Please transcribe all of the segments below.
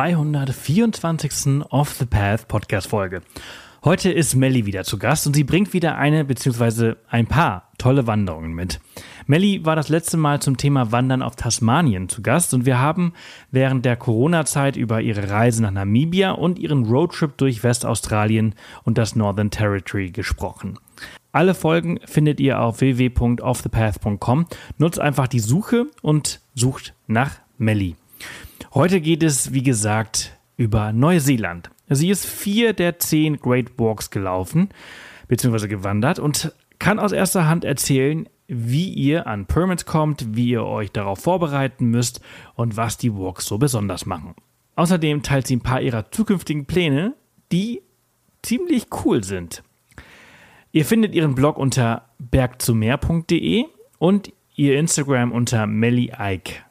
224. Off the Path Podcast Folge. Heute ist Melly wieder zu Gast und sie bringt wieder eine bzw. ein paar tolle Wanderungen mit. Melly war das letzte Mal zum Thema Wandern auf Tasmanien zu Gast und wir haben während der Corona-Zeit über ihre Reise nach Namibia und ihren Roadtrip durch Westaustralien und das Northern Territory gesprochen. Alle Folgen findet ihr auf www.offthepath.com. Nutzt einfach die Suche und sucht nach Melly. Heute geht es, wie gesagt, über Neuseeland. Sie ist vier der zehn Great Walks gelaufen bzw. gewandert und kann aus erster Hand erzählen, wie ihr an Permits kommt, wie ihr euch darauf vorbereiten müsst und was die Walks so besonders machen. Außerdem teilt sie ein paar ihrer zukünftigen Pläne, die ziemlich cool sind. Ihr findet ihren Blog unter bergzumeer.de und ihr Instagram unter Melly Ike.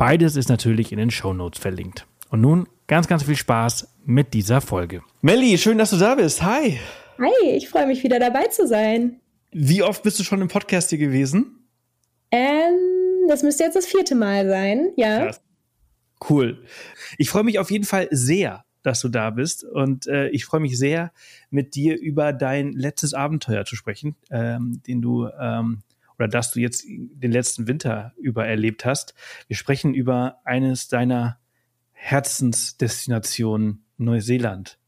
Beides ist natürlich in den Show Notes verlinkt. Und nun ganz, ganz viel Spaß mit dieser Folge. Melly, schön, dass du da bist. Hi. Hi, ich freue mich wieder dabei zu sein. Wie oft bist du schon im Podcast hier gewesen? Ähm, das müsste jetzt das vierte Mal sein, ja. Krass. Cool. Ich freue mich auf jeden Fall sehr, dass du da bist und äh, ich freue mich sehr, mit dir über dein letztes Abenteuer zu sprechen, ähm, den du ähm, oder dass du jetzt den letzten Winter über erlebt hast. Wir sprechen über eines deiner Herzensdestinationen, Neuseeland.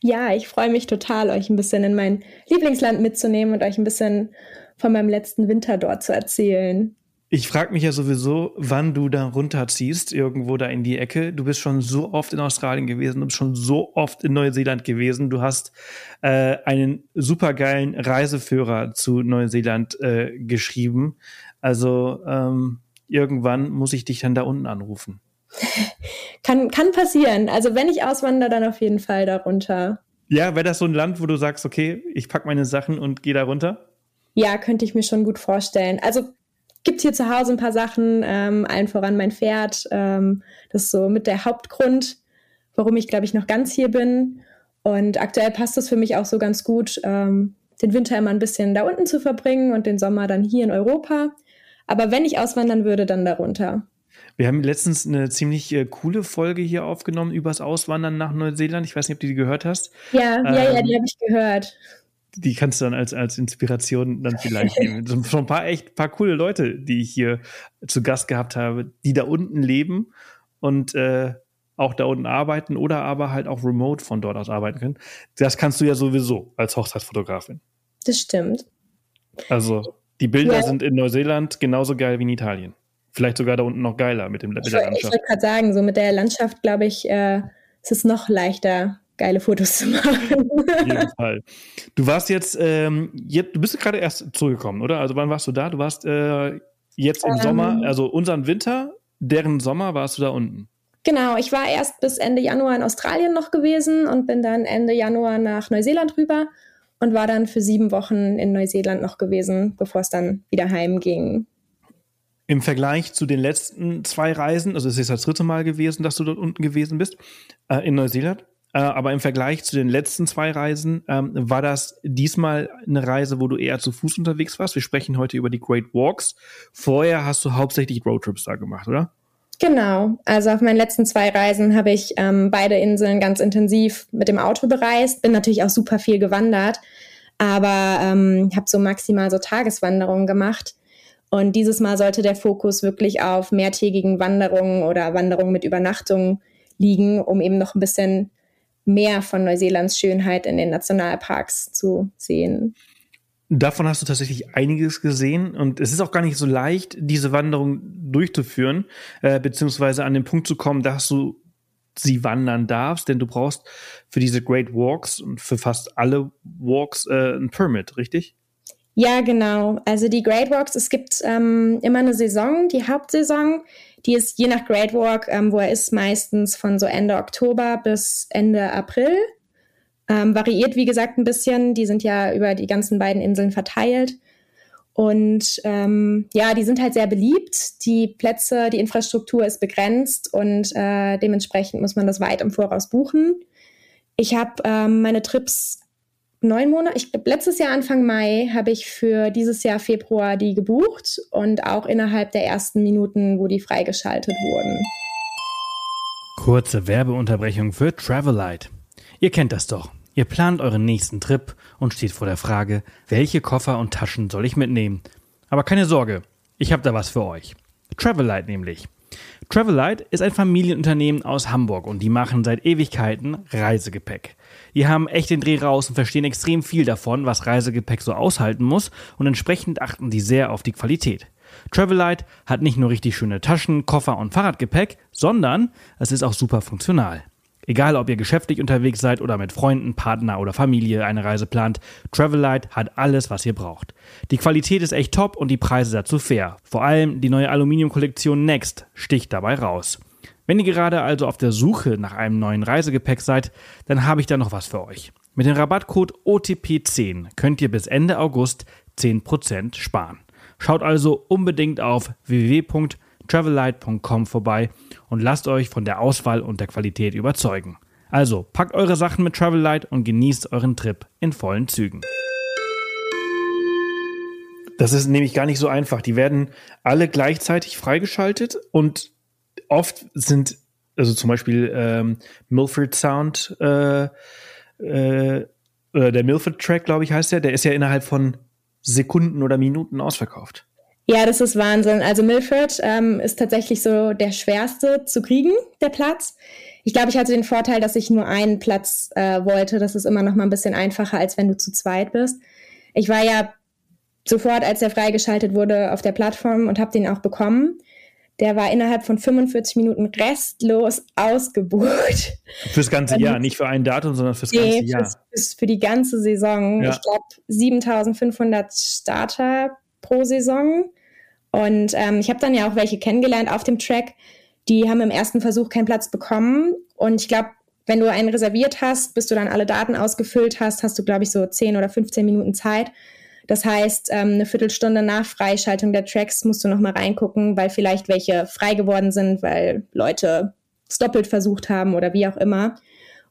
Ja, ich freue mich total, euch ein bisschen in mein Lieblingsland mitzunehmen und euch ein bisschen von meinem letzten Winter dort zu erzählen. Ich frage mich ja sowieso, wann du da runterziehst, irgendwo da in die Ecke. Du bist schon so oft in Australien gewesen, du bist schon so oft in Neuseeland gewesen. Du hast äh, einen supergeilen Reiseführer zu Neuseeland äh, geschrieben. Also ähm, irgendwann muss ich dich dann da unten anrufen. kann, kann passieren. Also wenn ich auswandere, dann auf jeden Fall darunter. Ja, wäre das so ein Land, wo du sagst, okay, ich packe meine Sachen und gehe da runter? Ja, könnte ich mir schon gut vorstellen. Also gibt hier zu Hause ein paar Sachen, ähm, allen voran mein Pferd. Ähm, das ist so mit der Hauptgrund, warum ich, glaube ich, noch ganz hier bin. Und aktuell passt es für mich auch so ganz gut, ähm, den Winter immer ein bisschen da unten zu verbringen und den Sommer dann hier in Europa. Aber wenn ich auswandern würde, dann darunter. Wir haben letztens eine ziemlich äh, coole Folge hier aufgenommen übers Auswandern nach Neuseeland. Ich weiß nicht, ob du die gehört hast. Ja, ähm, ja, ja, die habe ich gehört die kannst du dann als, als Inspiration dann vielleicht nehmen. So, ein paar echt paar coole Leute, die ich hier zu Gast gehabt habe, die da unten leben und äh, auch da unten arbeiten oder aber halt auch remote von dort aus arbeiten können. Das kannst du ja sowieso als Hochzeitsfotografin. Das stimmt. Also die Bilder ja. sind in Neuseeland genauso geil wie in Italien. Vielleicht sogar da unten noch geiler mit, dem, mit der Landschaft. Ich wollte gerade sagen, so mit der Landschaft, glaube ich, äh, ist es noch leichter, geile Fotos zu machen. Auf jeden Fall. Du warst jetzt, ähm, jetzt du bist gerade erst zurückgekommen, oder? Also wann warst du da? Du warst äh, jetzt im ähm, Sommer, also unseren Winter, deren Sommer warst du da unten. Genau, ich war erst bis Ende Januar in Australien noch gewesen und bin dann Ende Januar nach Neuseeland rüber und war dann für sieben Wochen in Neuseeland noch gewesen, bevor es dann wieder heimging. Im Vergleich zu den letzten zwei Reisen, also es ist das dritte Mal gewesen, dass du dort unten gewesen bist, äh, in Neuseeland, aber im Vergleich zu den letzten zwei Reisen ähm, war das diesmal eine Reise, wo du eher zu Fuß unterwegs warst. Wir sprechen heute über die Great Walks. Vorher hast du hauptsächlich Roadtrips da gemacht, oder? Genau. Also auf meinen letzten zwei Reisen habe ich ähm, beide Inseln ganz intensiv mit dem Auto bereist. Bin natürlich auch super viel gewandert, aber ähm, habe so maximal so Tageswanderungen gemacht. Und dieses Mal sollte der Fokus wirklich auf mehrtägigen Wanderungen oder Wanderungen mit Übernachtung liegen, um eben noch ein bisschen mehr von Neuseelands Schönheit in den Nationalparks zu sehen. Davon hast du tatsächlich einiges gesehen und es ist auch gar nicht so leicht, diese Wanderung durchzuführen, äh, beziehungsweise an den Punkt zu kommen, dass du sie wandern darfst, denn du brauchst für diese Great Walks und für fast alle Walks äh, ein Permit, richtig? Ja, genau. Also die Great Walks, es gibt ähm, immer eine Saison, die Hauptsaison, die ist je nach Great Walk, ähm, wo er ist, meistens von so Ende Oktober bis Ende April. Ähm, variiert, wie gesagt, ein bisschen. Die sind ja über die ganzen beiden Inseln verteilt. Und ähm, ja, die sind halt sehr beliebt. Die Plätze, die Infrastruktur ist begrenzt und äh, dementsprechend muss man das weit im Voraus buchen. Ich habe ähm, meine Trips neun Monate, ich glaube letztes Jahr Anfang Mai habe ich für dieses Jahr Februar die gebucht und auch innerhalb der ersten Minuten, wo die freigeschaltet wurden. Kurze Werbeunterbrechung für Travelite. Ihr kennt das doch. Ihr plant euren nächsten Trip und steht vor der Frage, welche Koffer und Taschen soll ich mitnehmen? Aber keine Sorge, ich habe da was für euch. Travelite nämlich. Travelite ist ein Familienunternehmen aus Hamburg und die machen seit Ewigkeiten Reisegepäck. Die haben echt den Dreh raus und verstehen extrem viel davon, was Reisegepäck so aushalten muss und entsprechend achten sie sehr auf die Qualität. Travelite hat nicht nur richtig schöne Taschen, Koffer und Fahrradgepäck, sondern es ist auch super funktional. Egal, ob ihr geschäftlich unterwegs seid oder mit Freunden, Partner oder Familie eine Reise plant, Travelite hat alles, was ihr braucht. Die Qualität ist echt top und die Preise dazu fair. Vor allem die neue Aluminiumkollektion Next sticht dabei raus. Wenn ihr gerade also auf der Suche nach einem neuen Reisegepäck seid, dann habe ich da noch was für euch. Mit dem Rabattcode OTP10 könnt ihr bis Ende August 10% sparen. Schaut also unbedingt auf www.travelite.com vorbei und lasst euch von der Auswahl und der Qualität überzeugen. Also packt eure Sachen mit Travel Light und genießt euren Trip in vollen Zügen. Das ist nämlich gar nicht so einfach. Die werden alle gleichzeitig freigeschaltet und oft sind, also zum Beispiel ähm, Milford Sound, äh, äh, der Milford Track, glaube ich, heißt der, der ist ja innerhalb von Sekunden oder Minuten ausverkauft. Ja, das ist Wahnsinn. Also Milford ähm, ist tatsächlich so der schwerste zu kriegen, der Platz. Ich glaube, ich hatte den Vorteil, dass ich nur einen Platz äh, wollte. Das ist immer noch mal ein bisschen einfacher, als wenn du zu zweit bist. Ich war ja sofort, als er freigeschaltet wurde, auf der Plattform und habe den auch bekommen. Der war innerhalb von 45 Minuten restlos ausgebucht. Fürs ganze und, Jahr, nicht für ein Datum, sondern fürs nee, ganze Jahr. Fürs, für die ganze Saison. Ja. Ich glaube, 7500 Starter pro Saison. Und ähm, ich habe dann ja auch welche kennengelernt auf dem Track, die haben im ersten Versuch keinen Platz bekommen. Und ich glaube, wenn du einen reserviert hast, bis du dann alle Daten ausgefüllt hast, hast du, glaube ich, so 10 oder 15 Minuten Zeit. Das heißt, ähm, eine Viertelstunde nach Freischaltung der Tracks musst du nochmal reingucken, weil vielleicht welche frei geworden sind, weil Leute es doppelt versucht haben oder wie auch immer.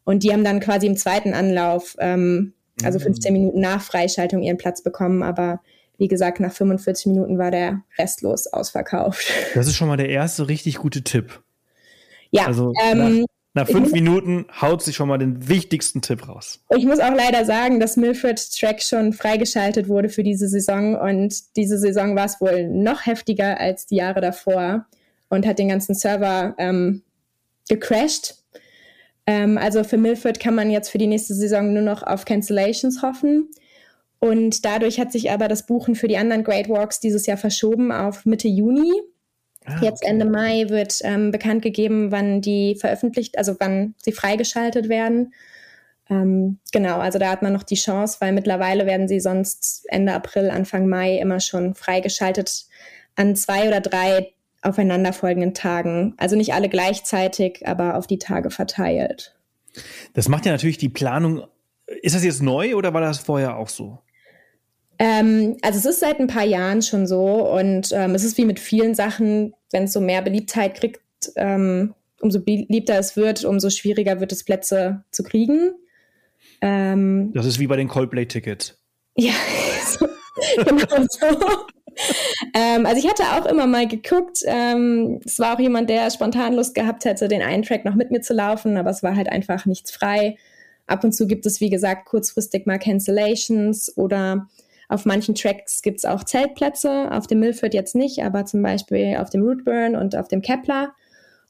Und die haben dann quasi im zweiten Anlauf, ähm, also 15 mhm. Minuten nach Freischaltung, ihren Platz bekommen. Aber wie gesagt, nach 45 Minuten war der restlos ausverkauft. Das ist schon mal der erste richtig gute Tipp. Ja, also ähm, nach, fünf Minuten haut sich schon mal den wichtigsten Tipp raus. Ich muss auch leider sagen, dass Milford Track schon freigeschaltet wurde für diese Saison und diese Saison war es wohl noch heftiger als die Jahre davor und hat den ganzen Server ähm, gecrashed. Ähm, also für Milford kann man jetzt für die nächste Saison nur noch auf Cancellations hoffen. Und dadurch hat sich aber das Buchen für die anderen Great Walks dieses Jahr verschoben auf Mitte Juni. Ah, Jetzt Ende Mai wird ähm, bekannt gegeben, wann die veröffentlicht, also wann sie freigeschaltet werden. Ähm, genau, also da hat man noch die Chance, weil mittlerweile werden sie sonst Ende April, Anfang Mai immer schon freigeschaltet an zwei oder drei aufeinanderfolgenden Tagen. Also nicht alle gleichzeitig, aber auf die Tage verteilt. Das macht ja natürlich die Planung. Ist das jetzt neu oder war das vorher auch so? Ähm, also es ist seit ein paar Jahren schon so und ähm, es ist wie mit vielen Sachen, wenn es so mehr Beliebtheit kriegt, ähm, umso beliebter es wird, umso schwieriger wird es Plätze zu kriegen. Ähm, das ist wie bei den Coldplay-Tickets. Ja, so, genau so. ähm, also ich hatte auch immer mal geguckt. Ähm, es war auch jemand, der spontan Lust gehabt hätte, den einen Track noch mit mir zu laufen, aber es war halt einfach nichts frei. Ab und zu gibt es, wie gesagt, kurzfristig mal Cancellations oder auf manchen Tracks gibt es auch Zeltplätze, auf dem Milford jetzt nicht, aber zum Beispiel auf dem Rootburn und auf dem Kepler.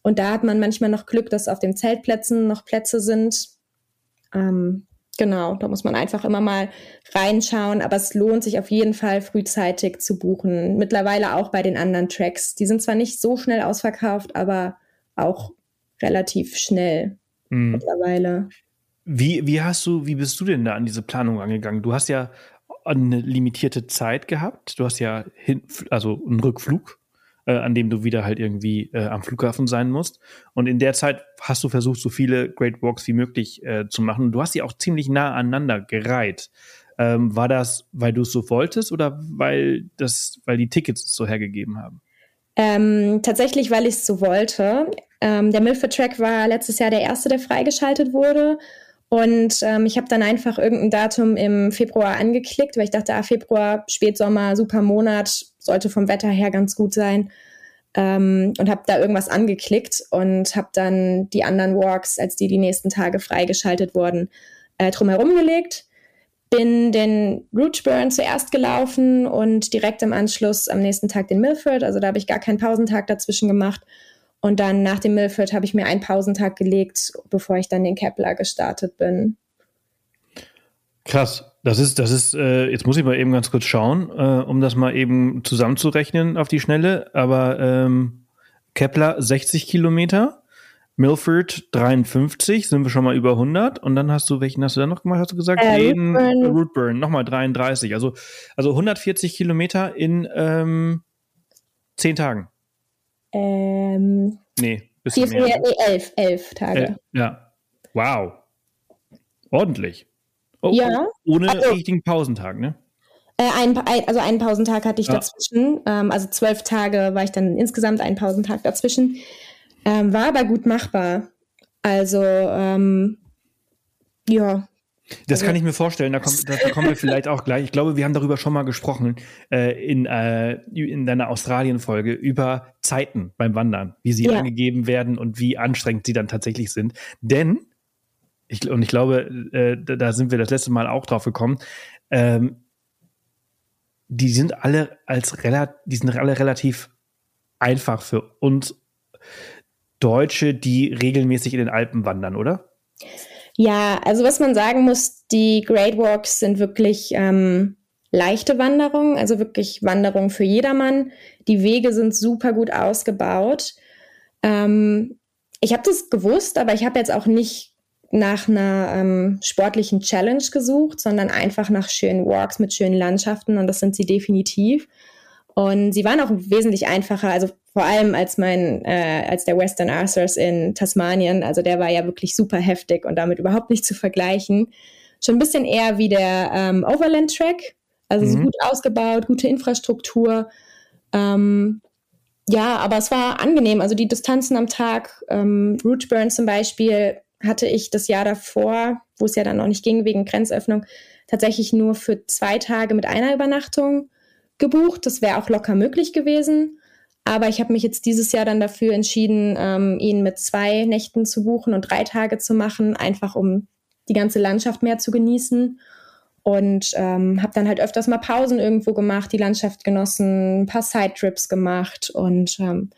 Und da hat man manchmal noch Glück, dass auf den Zeltplätzen noch Plätze sind. Ähm, genau, da muss man einfach immer mal reinschauen, aber es lohnt sich auf jeden Fall frühzeitig zu buchen. Mittlerweile auch bei den anderen Tracks. Die sind zwar nicht so schnell ausverkauft, aber auch relativ schnell mhm. mittlerweile. Wie, wie hast du, wie bist du denn da an diese Planung angegangen? Du hast ja eine limitierte Zeit gehabt. Du hast ja hin, also einen Rückflug, äh, an dem du wieder halt irgendwie äh, am Flughafen sein musst. Und in der Zeit hast du versucht, so viele Great Walks wie möglich äh, zu machen. Du hast sie auch ziemlich nah aneinander gereiht. Ähm, war das, weil du es so wolltest oder weil das, weil die Tickets es so hergegeben haben? Ähm, tatsächlich, weil ich es so wollte. Ähm, der Milford Track war letztes Jahr der erste, der freigeschaltet wurde. Und ähm, ich habe dann einfach irgendein Datum im Februar angeklickt, weil ich dachte, ah, Februar, Spätsommer, super Monat, sollte vom Wetter her ganz gut sein. Ähm, und habe da irgendwas angeklickt und habe dann die anderen Walks, als die die nächsten Tage freigeschaltet wurden, äh, drumherum gelegt. Bin den Rootburn zuerst gelaufen und direkt im Anschluss am nächsten Tag den Milford. Also da habe ich gar keinen Pausentag dazwischen gemacht. Und dann nach dem Milford habe ich mir einen Pausentag gelegt, bevor ich dann den Kepler gestartet bin. Krass. Das ist, das ist, äh, jetzt muss ich mal eben ganz kurz schauen, äh, um das mal eben zusammenzurechnen auf die Schnelle. Aber ähm, Kepler 60 Kilometer, Milford 53, sind wir schon mal über 100. Und dann hast du, welchen hast du dann noch gemacht, hast du gesagt? Äh, Den Rootburn, Rootburn nochmal 33. Also, also 140 Kilometer in ähm, 10 Tagen. Ähm, nee, bisschen vier, mehr. Nee, elf, elf Tage. Äh, ja. Wow. Ordentlich. Oh, ja. Ohne also, richtigen Pausentag, ne? Äh, ein, also einen Pausentag hatte ich ja. dazwischen. Ähm, also zwölf Tage war ich dann insgesamt einen Pausentag dazwischen. Ähm, war aber gut machbar. Also, ähm, ja, das also, kann ich mir vorstellen, da, kommt, da kommen wir vielleicht auch gleich. Ich glaube, wir haben darüber schon mal gesprochen äh, in, äh, in deiner Australien-Folge über Zeiten beim Wandern, wie sie ja. angegeben werden und wie anstrengend sie dann tatsächlich sind. Denn, ich, und ich glaube, äh, da sind wir das letzte Mal auch drauf gekommen, ähm, die sind alle als relativ, die sind alle relativ einfach für uns Deutsche, die regelmäßig in den Alpen wandern, oder? Ja, also was man sagen muss, die Great Walks sind wirklich ähm, leichte Wanderungen, also wirklich Wanderungen für jedermann. Die Wege sind super gut ausgebaut. Ähm, ich habe das gewusst, aber ich habe jetzt auch nicht nach einer ähm, sportlichen Challenge gesucht, sondern einfach nach schönen Walks mit schönen Landschaften und das sind sie definitiv. Und sie waren auch wesentlich einfacher, also vor allem als mein, äh, als der Western Arthurs in Tasmanien, also der war ja wirklich super heftig und damit überhaupt nicht zu vergleichen. Schon ein bisschen eher wie der ähm, Overland Track, also mhm. so gut ausgebaut, gute Infrastruktur. Ähm, ja, aber es war angenehm. Also die Distanzen am Tag, ähm, Rootburn zum Beispiel, hatte ich das Jahr davor, wo es ja dann noch nicht ging wegen Grenzöffnung, tatsächlich nur für zwei Tage mit einer Übernachtung gebucht. Das wäre auch locker möglich gewesen. Aber ich habe mich jetzt dieses Jahr dann dafür entschieden, ähm, ihn mit zwei Nächten zu buchen und drei Tage zu machen, einfach um die ganze Landschaft mehr zu genießen. Und ähm, habe dann halt öfters mal Pausen irgendwo gemacht, die Landschaft genossen, ein paar Side-Trips gemacht und ähm,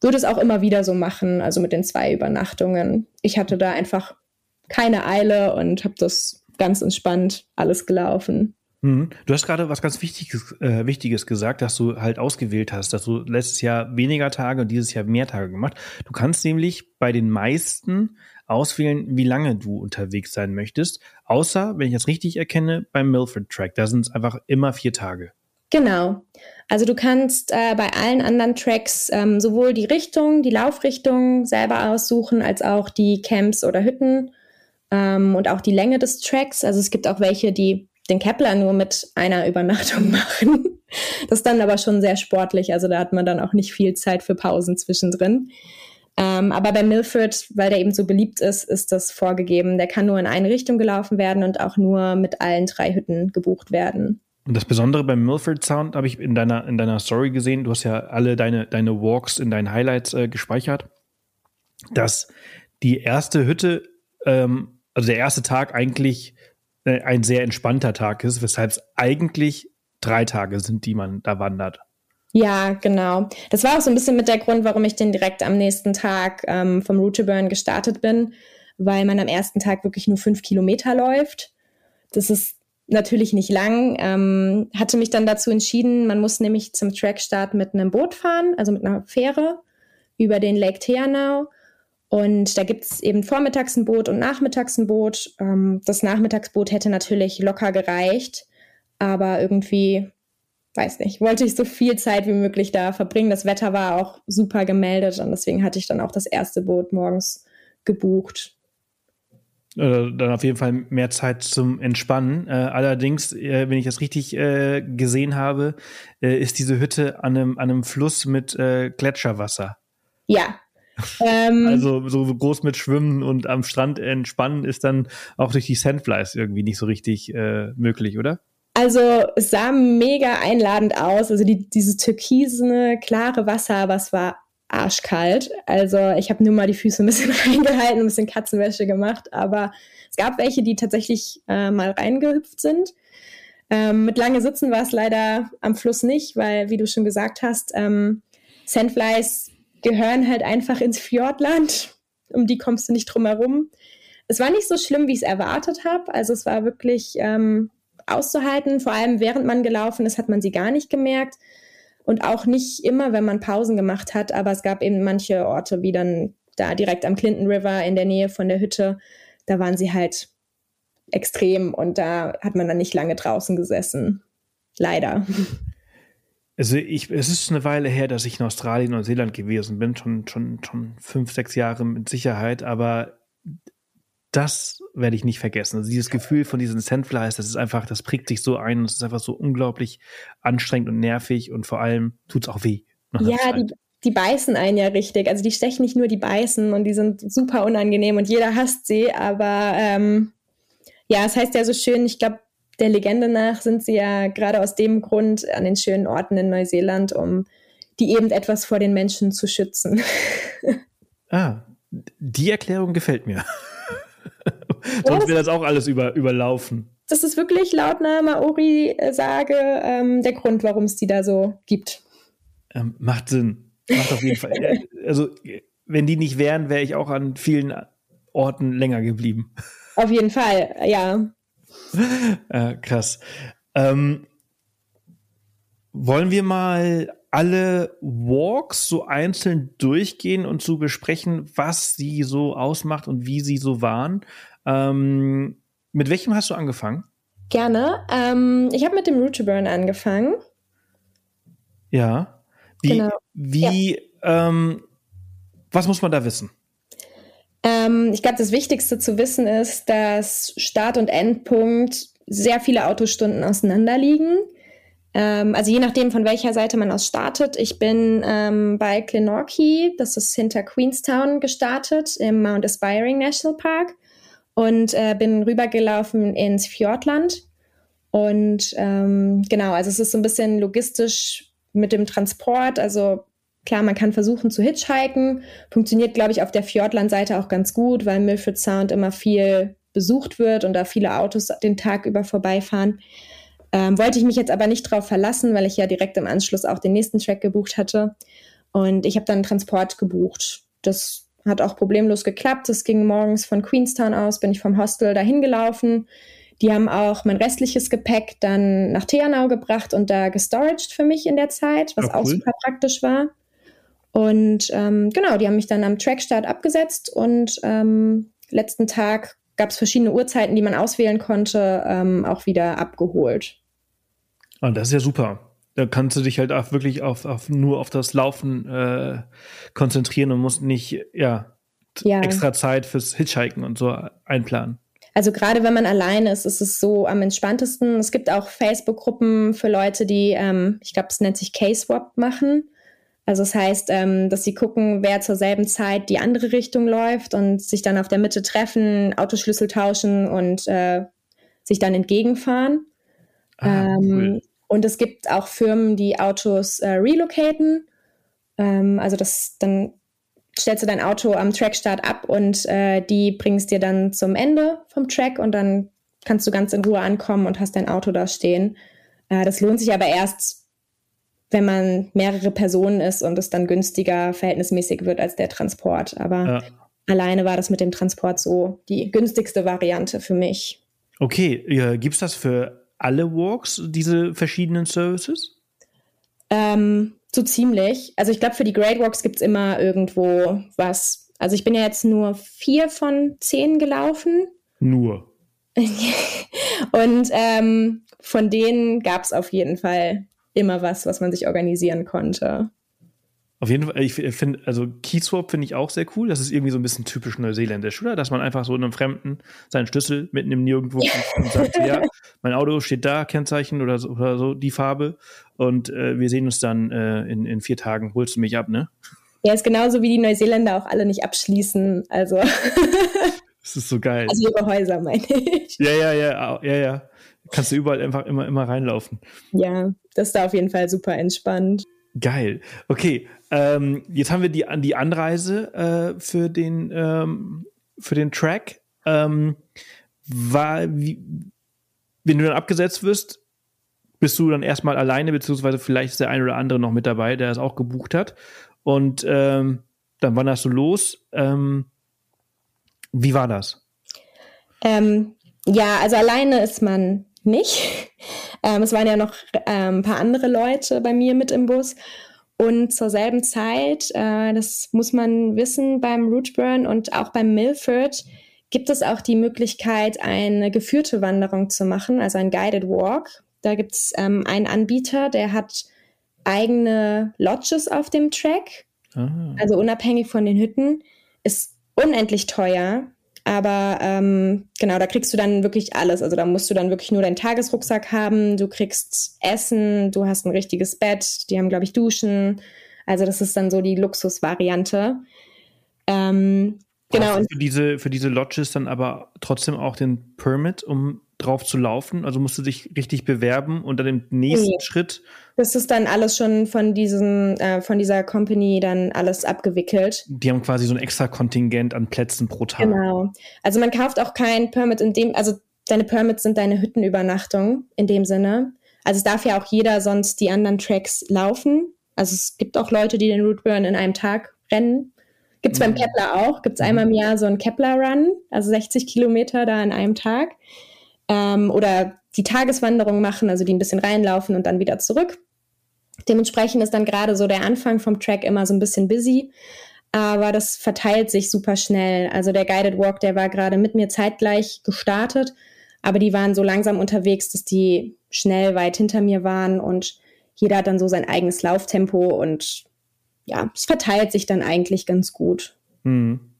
würde es auch immer wieder so machen, also mit den zwei Übernachtungen. Ich hatte da einfach keine Eile und habe das ganz entspannt alles gelaufen. Mhm. Du hast gerade was ganz Wichtiges, äh, Wichtiges gesagt, dass du halt ausgewählt hast, dass du letztes Jahr weniger Tage und dieses Jahr mehr Tage gemacht. Du kannst nämlich bei den meisten auswählen, wie lange du unterwegs sein möchtest. Außer, wenn ich das richtig erkenne, beim Milford Track. Da sind es einfach immer vier Tage. Genau. Also du kannst äh, bei allen anderen Tracks ähm, sowohl die Richtung, die Laufrichtung selber aussuchen, als auch die Camps oder Hütten ähm, und auch die Länge des Tracks. Also es gibt auch welche, die den Kepler nur mit einer Übernachtung machen. Das ist dann aber schon sehr sportlich, also da hat man dann auch nicht viel Zeit für Pausen zwischendrin. Ähm, aber bei Milford, weil der eben so beliebt ist, ist das vorgegeben. Der kann nur in eine Richtung gelaufen werden und auch nur mit allen drei Hütten gebucht werden. Und das Besondere beim Milford Sound habe ich in deiner, in deiner Story gesehen. Du hast ja alle deine, deine Walks in deinen Highlights äh, gespeichert, dass die erste Hütte, ähm, also der erste Tag eigentlich ein sehr entspannter Tag ist, weshalb es eigentlich drei Tage sind, die man da wandert. Ja, genau. Das war auch so ein bisschen mit der Grund, warum ich den direkt am nächsten Tag ähm, vom Route Burn gestartet bin, weil man am ersten Tag wirklich nur fünf Kilometer läuft. Das ist natürlich nicht lang. Ähm, hatte mich dann dazu entschieden, man muss nämlich zum Trackstart mit einem Boot fahren, also mit einer Fähre über den Lake Teanau. Und da gibt es eben vormittags ein Boot und nachmittags ein Boot. Ähm, das Nachmittagsboot hätte natürlich locker gereicht. aber irgendwie, weiß nicht, wollte ich so viel Zeit wie möglich da verbringen. Das Wetter war auch super gemeldet und deswegen hatte ich dann auch das erste Boot morgens gebucht. Äh, dann auf jeden Fall mehr Zeit zum Entspannen. Äh, allerdings, äh, wenn ich das richtig äh, gesehen habe, äh, ist diese Hütte an einem, an einem Fluss mit äh, Gletscherwasser. Ja. Ähm, also so groß mit Schwimmen und am Strand entspannen ist dann auch durch die Sandflies irgendwie nicht so richtig möglich, oder? Also es sah mega einladend aus. Also die, dieses türkisene, klare Wasser, aber es war arschkalt. Also ich habe nur mal die Füße ein bisschen reingehalten, ein bisschen Katzenwäsche gemacht, aber es gab welche, die tatsächlich äh, mal reingehüpft sind. Ähm, mit lange Sitzen war es leider am Fluss nicht, weil, wie du schon gesagt hast, ähm, Sandflies gehören halt einfach ins Fjordland. Um die kommst du nicht drum herum. Es war nicht so schlimm, wie ich es erwartet habe. Also es war wirklich ähm, auszuhalten. Vor allem während man gelaufen ist, hat man sie gar nicht gemerkt. Und auch nicht immer, wenn man Pausen gemacht hat, aber es gab eben manche Orte, wie dann da direkt am Clinton River in der Nähe von der Hütte, da waren sie halt extrem und da hat man dann nicht lange draußen gesessen. Leider. Also ich, es ist eine Weile her, dass ich in Australien und Neuseeland gewesen bin, schon, schon, schon fünf, sechs Jahre mit Sicherheit, aber das werde ich nicht vergessen. Also dieses Gefühl von diesen Sandflies, das ist einfach, das prägt sich so ein und es ist einfach so unglaublich anstrengend und nervig und vor allem tut es auch weh. Ja, die, die beißen einen ja richtig. Also die stechen nicht nur, die beißen und die sind super unangenehm und jeder hasst sie, aber ähm, ja, es heißt ja so schön, ich glaube, der Legende nach sind sie ja gerade aus dem Grund an den schönen Orten in Neuseeland, um die eben etwas vor den Menschen zu schützen. ah, die Erklärung gefällt mir. Sonst wäre das auch alles über, überlaufen. Das ist wirklich laut einer Maori-Sage ähm, der Grund, warum es die da so gibt. Ähm, macht Sinn. Macht auf jeden Fall. Also, wenn die nicht wären, wäre ich auch an vielen Orten länger geblieben. Auf jeden Fall, ja. Äh, krass. Ähm, wollen wir mal alle Walks so einzeln durchgehen und zu besprechen, was sie so ausmacht und wie sie so waren? Ähm, mit welchem hast du angefangen? Gerne. Ähm, ich habe mit dem Root to Burn angefangen. Ja. Wie, genau. wie ja. Ähm, was muss man da wissen? Ähm, ich glaube, das Wichtigste zu wissen ist, dass Start- und Endpunkt sehr viele Autostunden auseinander liegen. Ähm, also je nachdem, von welcher Seite man aus startet. Ich bin ähm, bei Glenorchy, das ist hinter Queenstown, gestartet im Mount Aspiring National Park und äh, bin rübergelaufen ins Fjordland. Und ähm, genau, also es ist so ein bisschen logistisch mit dem Transport. Also klar, man kann versuchen zu hitchhiken. Funktioniert, glaube ich, auf der Fjordland-Seite auch ganz gut, weil Milford Sound immer viel besucht wird und da viele Autos den Tag über vorbeifahren. Ähm, wollte ich mich jetzt aber nicht drauf verlassen, weil ich ja direkt im Anschluss auch den nächsten Track gebucht hatte. Und ich habe dann Transport gebucht. Das hat auch problemlos geklappt. Es ging morgens von Queenstown aus, bin ich vom Hostel dahin gelaufen. Die haben auch mein restliches Gepäck dann nach Teanau gebracht und da gestoraged für mich in der Zeit, was oh, cool. auch super praktisch war. Und ähm, genau, die haben mich dann am Trackstart abgesetzt und ähm, letzten Tag gab es verschiedene Uhrzeiten, die man auswählen konnte, ähm, auch wieder abgeholt. Ah, das ist ja super. Da kannst du dich halt auch wirklich auf, auf nur auf das Laufen äh, konzentrieren und musst nicht ja, ja, extra Zeit fürs Hitchhiken und so einplanen. Also gerade wenn man alleine ist, ist es so am entspanntesten. Es gibt auch Facebook-Gruppen für Leute, die, ähm, ich glaube, es nennt sich K-Swap machen. Also das heißt, ähm, dass sie gucken, wer zur selben Zeit die andere Richtung läuft und sich dann auf der Mitte treffen, Autoschlüssel tauschen und äh, sich dann entgegenfahren. Ah, ähm, cool. Und es gibt auch Firmen, die Autos äh, relocaten. Ähm, also das dann stellst du dein Auto am Trackstart ab und äh, die bringst dir dann zum Ende vom Track und dann kannst du ganz in Ruhe ankommen und hast dein Auto da stehen. Äh, das lohnt sich aber erst, wenn man mehrere Personen ist und es dann günstiger verhältnismäßig wird als der Transport. Aber ja. alleine war das mit dem Transport so die günstigste Variante für mich. Okay, ja, gibt es das für alle Walks, diese verschiedenen Services? Ähm, so ziemlich. Also ich glaube, für die Great Walks gibt es immer irgendwo was. Also ich bin ja jetzt nur vier von zehn gelaufen. Nur. Und ähm, von denen gab es auf jeden Fall immer was, was man sich organisieren konnte. Auf jeden Fall, ich finde, also Keyswap finde ich auch sehr cool. Das ist irgendwie so ein bisschen typisch neuseeländisch, oder? Dass man einfach so einem Fremden seinen Schlüssel mitten im Nirgendwo und sagt, ja, mein Auto steht da, Kennzeichen oder so, oder so die Farbe. Und äh, wir sehen uns dann äh, in, in vier Tagen, holst du mich ab, ne? Ja, ist genauso wie die Neuseeländer auch alle nicht abschließen. Also. Das ist so geil. Also ihre Häuser, meine ich. Ja, ja, ja, ja, ja. Kannst du überall einfach immer, immer reinlaufen. Ja, das ist da auf jeden Fall super entspannt. Geil. Okay, ähm, jetzt haben wir die, die Anreise äh, für, den, ähm, für den Track. Ähm, war, wie, wenn du dann abgesetzt wirst, bist du dann erstmal alleine, beziehungsweise vielleicht ist der ein oder andere noch mit dabei, der es auch gebucht hat. Und ähm, dann wanderst du los. Ähm, wie war das? Ähm, ja, also alleine ist man nicht. Ähm, es waren ja noch ähm, ein paar andere Leute bei mir mit im Bus. Und zur selben Zeit, äh, das muss man wissen beim Rootburn und auch beim Milford, gibt es auch die Möglichkeit, eine geführte Wanderung zu machen, also ein Guided Walk. Da gibt es ähm, einen Anbieter, der hat eigene Lodges auf dem Track, ah. also unabhängig von den Hütten, ist unendlich teuer. Aber ähm, genau, da kriegst du dann wirklich alles. Also da musst du dann wirklich nur deinen Tagesrucksack haben, du kriegst Essen, du hast ein richtiges Bett, die haben, glaube ich, Duschen. Also das ist dann so die Luxusvariante. Ähm, genau. Hast du für diese, für diese Lodges dann aber trotzdem auch den Permit, um drauf zu laufen? Also musst du dich richtig bewerben und dann im nächsten nee. Schritt. Das ist dann alles schon von diesem, äh, von dieser Company dann alles abgewickelt. Die haben quasi so ein extra Kontingent an Plätzen pro Tag. Genau. Also man kauft auch kein Permit in dem, also deine Permits sind deine Hüttenübernachtung in dem Sinne. Also es darf ja auch jeder sonst die anderen Tracks laufen. Also es gibt auch Leute, die den Route Burn in einem Tag rennen. Gibt es mhm. beim Kepler auch. Gibt es mhm. einmal im Jahr so einen Kepler-Run, also 60 Kilometer da in einem Tag ähm, oder die Tageswanderung machen, also die ein bisschen reinlaufen und dann wieder zurück. Dementsprechend ist dann gerade so der Anfang vom Track immer so ein bisschen busy, aber das verteilt sich super schnell. Also der Guided Walk, der war gerade mit mir zeitgleich gestartet, aber die waren so langsam unterwegs, dass die schnell weit hinter mir waren und jeder hat dann so sein eigenes Lauftempo und ja, es verteilt sich dann eigentlich ganz gut. Mhm.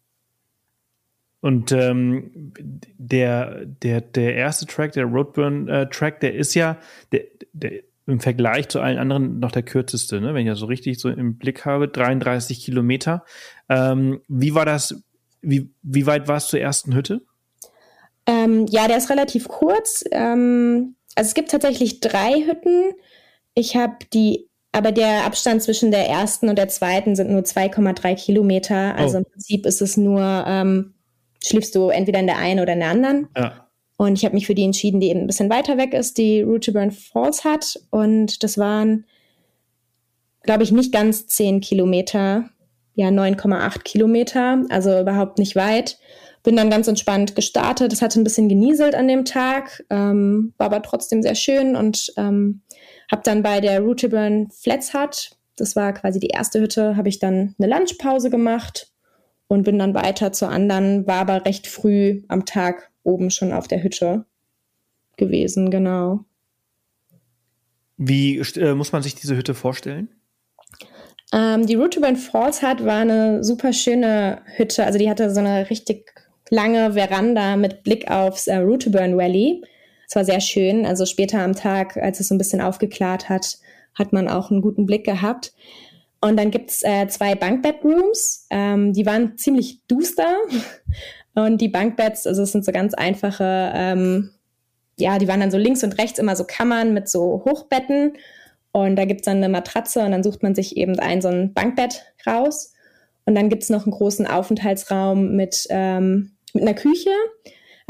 Und ähm, der, der, der erste Track, der Roadburn-Track, äh, der ist ja der, der, im Vergleich zu allen anderen noch der kürzeste, ne? wenn ich das so richtig so im Blick habe, 33 Kilometer. Ähm, wie war das, wie, wie weit war es zur ersten Hütte? Ähm, ja, der ist relativ kurz. Ähm, also es gibt tatsächlich drei Hütten. Ich habe die, aber der Abstand zwischen der ersten und der zweiten sind nur 2,3 Kilometer. Also oh. im Prinzip ist es nur ähm, schläfst du entweder in der einen oder in der anderen. Ja. Und ich habe mich für die entschieden, die eben ein bisschen weiter weg ist, die Route to Burn Falls hat. Und das waren, glaube ich, nicht ganz 10 Kilometer, ja 9,8 Kilometer, also überhaupt nicht weit. Bin dann ganz entspannt gestartet. Es hatte ein bisschen genieselt an dem Tag, ähm, war aber trotzdem sehr schön und ähm, habe dann bei der Route to Burn Flats Hut, das war quasi die erste Hütte, habe ich dann eine Lunchpause gemacht und bin dann weiter zur anderen, war aber recht früh am Tag oben schon auf der Hütte gewesen, genau. Wie äh, muss man sich diese Hütte vorstellen? Ähm, die to Falls Hut war eine super schöne Hütte. Also die hatte so eine richtig lange Veranda mit Blick aufs äh, Route Valley. Es war sehr schön. Also später am Tag, als es so ein bisschen aufgeklärt hat, hat man auch einen guten Blick gehabt. Und dann gibt's äh, zwei Bankbedrooms, ähm, die waren ziemlich duster. Und die Bankbeds, also es sind so ganz einfache, ähm, ja, die waren dann so links und rechts immer so Kammern mit so Hochbetten. Und da gibt's dann eine Matratze und dann sucht man sich eben ein so ein Bankbett raus. Und dann gibt's noch einen großen Aufenthaltsraum mit, ähm, mit einer Küche.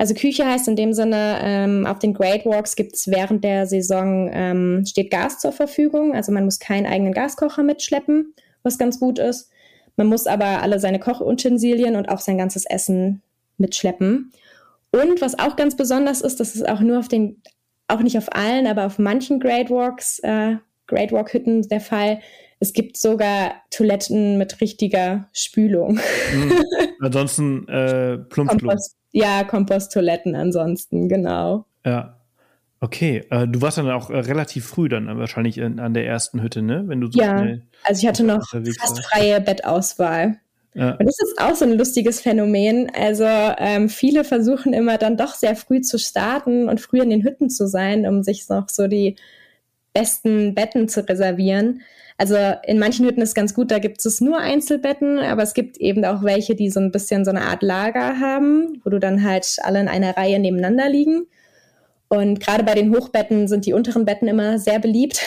Also Küche heißt in dem Sinne, ähm, auf den Great Walks gibt es während der Saison, ähm, steht Gas zur Verfügung. Also man muss keinen eigenen Gaskocher mitschleppen, was ganz gut ist. Man muss aber alle seine Kochutensilien und auch sein ganzes Essen mitschleppen. Und was auch ganz besonders ist, das ist auch nur auf den, auch nicht auf allen, aber auf manchen Great Walks, äh, Great Walk Hütten der Fall. Es gibt sogar Toiletten mit richtiger Spülung. Mhm. Ansonsten äh, Plumpsklo. Ja, Komposttoiletten ansonsten, genau. Ja. Okay, äh, du warst dann auch äh, relativ früh dann äh, wahrscheinlich in, an der ersten Hütte, ne? Wenn du so ja, also ich hatte noch fast warst. freie Bettauswahl. Ja. Und das ist auch so ein lustiges Phänomen. Also ähm, viele versuchen immer dann doch sehr früh zu starten und früh in den Hütten zu sein, um sich noch so die besten Betten zu reservieren. Also in manchen Hütten ist ganz gut, da gibt es nur Einzelbetten, aber es gibt eben auch welche, die so ein bisschen so eine Art Lager haben, wo du dann halt alle in einer Reihe nebeneinander liegen. Und gerade bei den Hochbetten sind die unteren Betten immer sehr beliebt.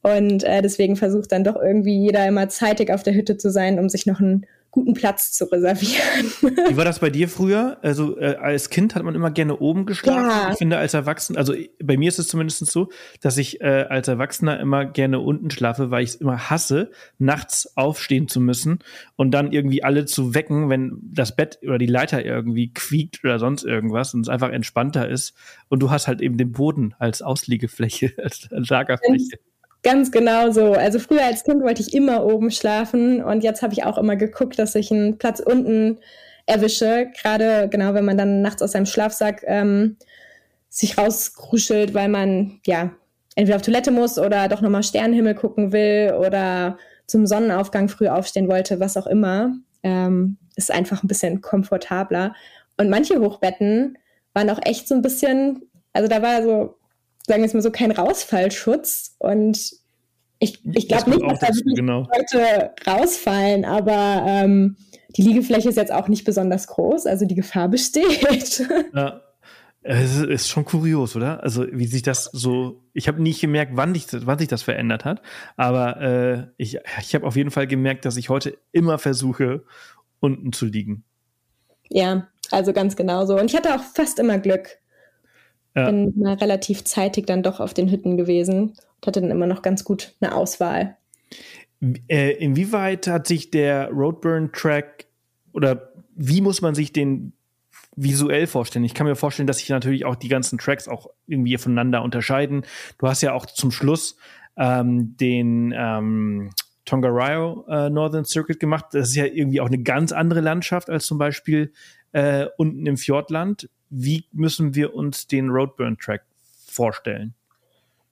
Und äh, deswegen versucht dann doch irgendwie jeder immer zeitig auf der Hütte zu sein, um sich noch einen guten Platz zu reservieren. Wie war das bei dir früher? Also äh, als Kind hat man immer gerne oben geschlafen. Ja. Ich finde als Erwachsener, also bei mir ist es zumindest so, dass ich äh, als Erwachsener immer gerne unten schlafe, weil ich es immer hasse, nachts aufstehen zu müssen und dann irgendwie alle zu wecken, wenn das Bett oder die Leiter irgendwie quiekt oder sonst irgendwas und es einfach entspannter ist. Und du hast halt eben den Boden als Ausliegefläche, als Lagerfläche. Ganz genau so. Also früher als Kind wollte ich immer oben schlafen und jetzt habe ich auch immer geguckt, dass ich einen Platz unten erwische. Gerade genau, wenn man dann nachts aus seinem Schlafsack ähm, sich rauskruschelt, weil man ja entweder auf Toilette muss oder doch nochmal Sternenhimmel gucken will oder zum Sonnenaufgang früh aufstehen wollte, was auch immer. Ähm, ist einfach ein bisschen komfortabler. Und manche Hochbetten waren auch echt so ein bisschen, also da war so sagen wir es mal so, kein Rausfallschutz. Und ich, ich glaube nicht, dass da wirklich genau. Leute rausfallen, aber ähm, die Liegefläche ist jetzt auch nicht besonders groß, also die Gefahr besteht. Ja. Es ist schon kurios, oder? Also wie sich das so. Ich habe nicht gemerkt, wann, ich, wann sich das verändert hat, aber äh, ich, ich habe auf jeden Fall gemerkt, dass ich heute immer versuche, unten zu liegen. Ja, also ganz genau so. Und ich hatte auch fast immer Glück. Ja. Bin mal relativ zeitig dann doch auf den Hütten gewesen und hatte dann immer noch ganz gut eine Auswahl. Äh, inwieweit hat sich der Roadburn-Track oder wie muss man sich den visuell vorstellen? Ich kann mir vorstellen, dass sich natürlich auch die ganzen Tracks auch irgendwie voneinander unterscheiden. Du hast ja auch zum Schluss ähm, den ähm, Tongariro äh, Northern Circuit gemacht. Das ist ja irgendwie auch eine ganz andere Landschaft als zum Beispiel äh, unten im Fjordland. Wie müssen wir uns den Roadburn-Track vorstellen?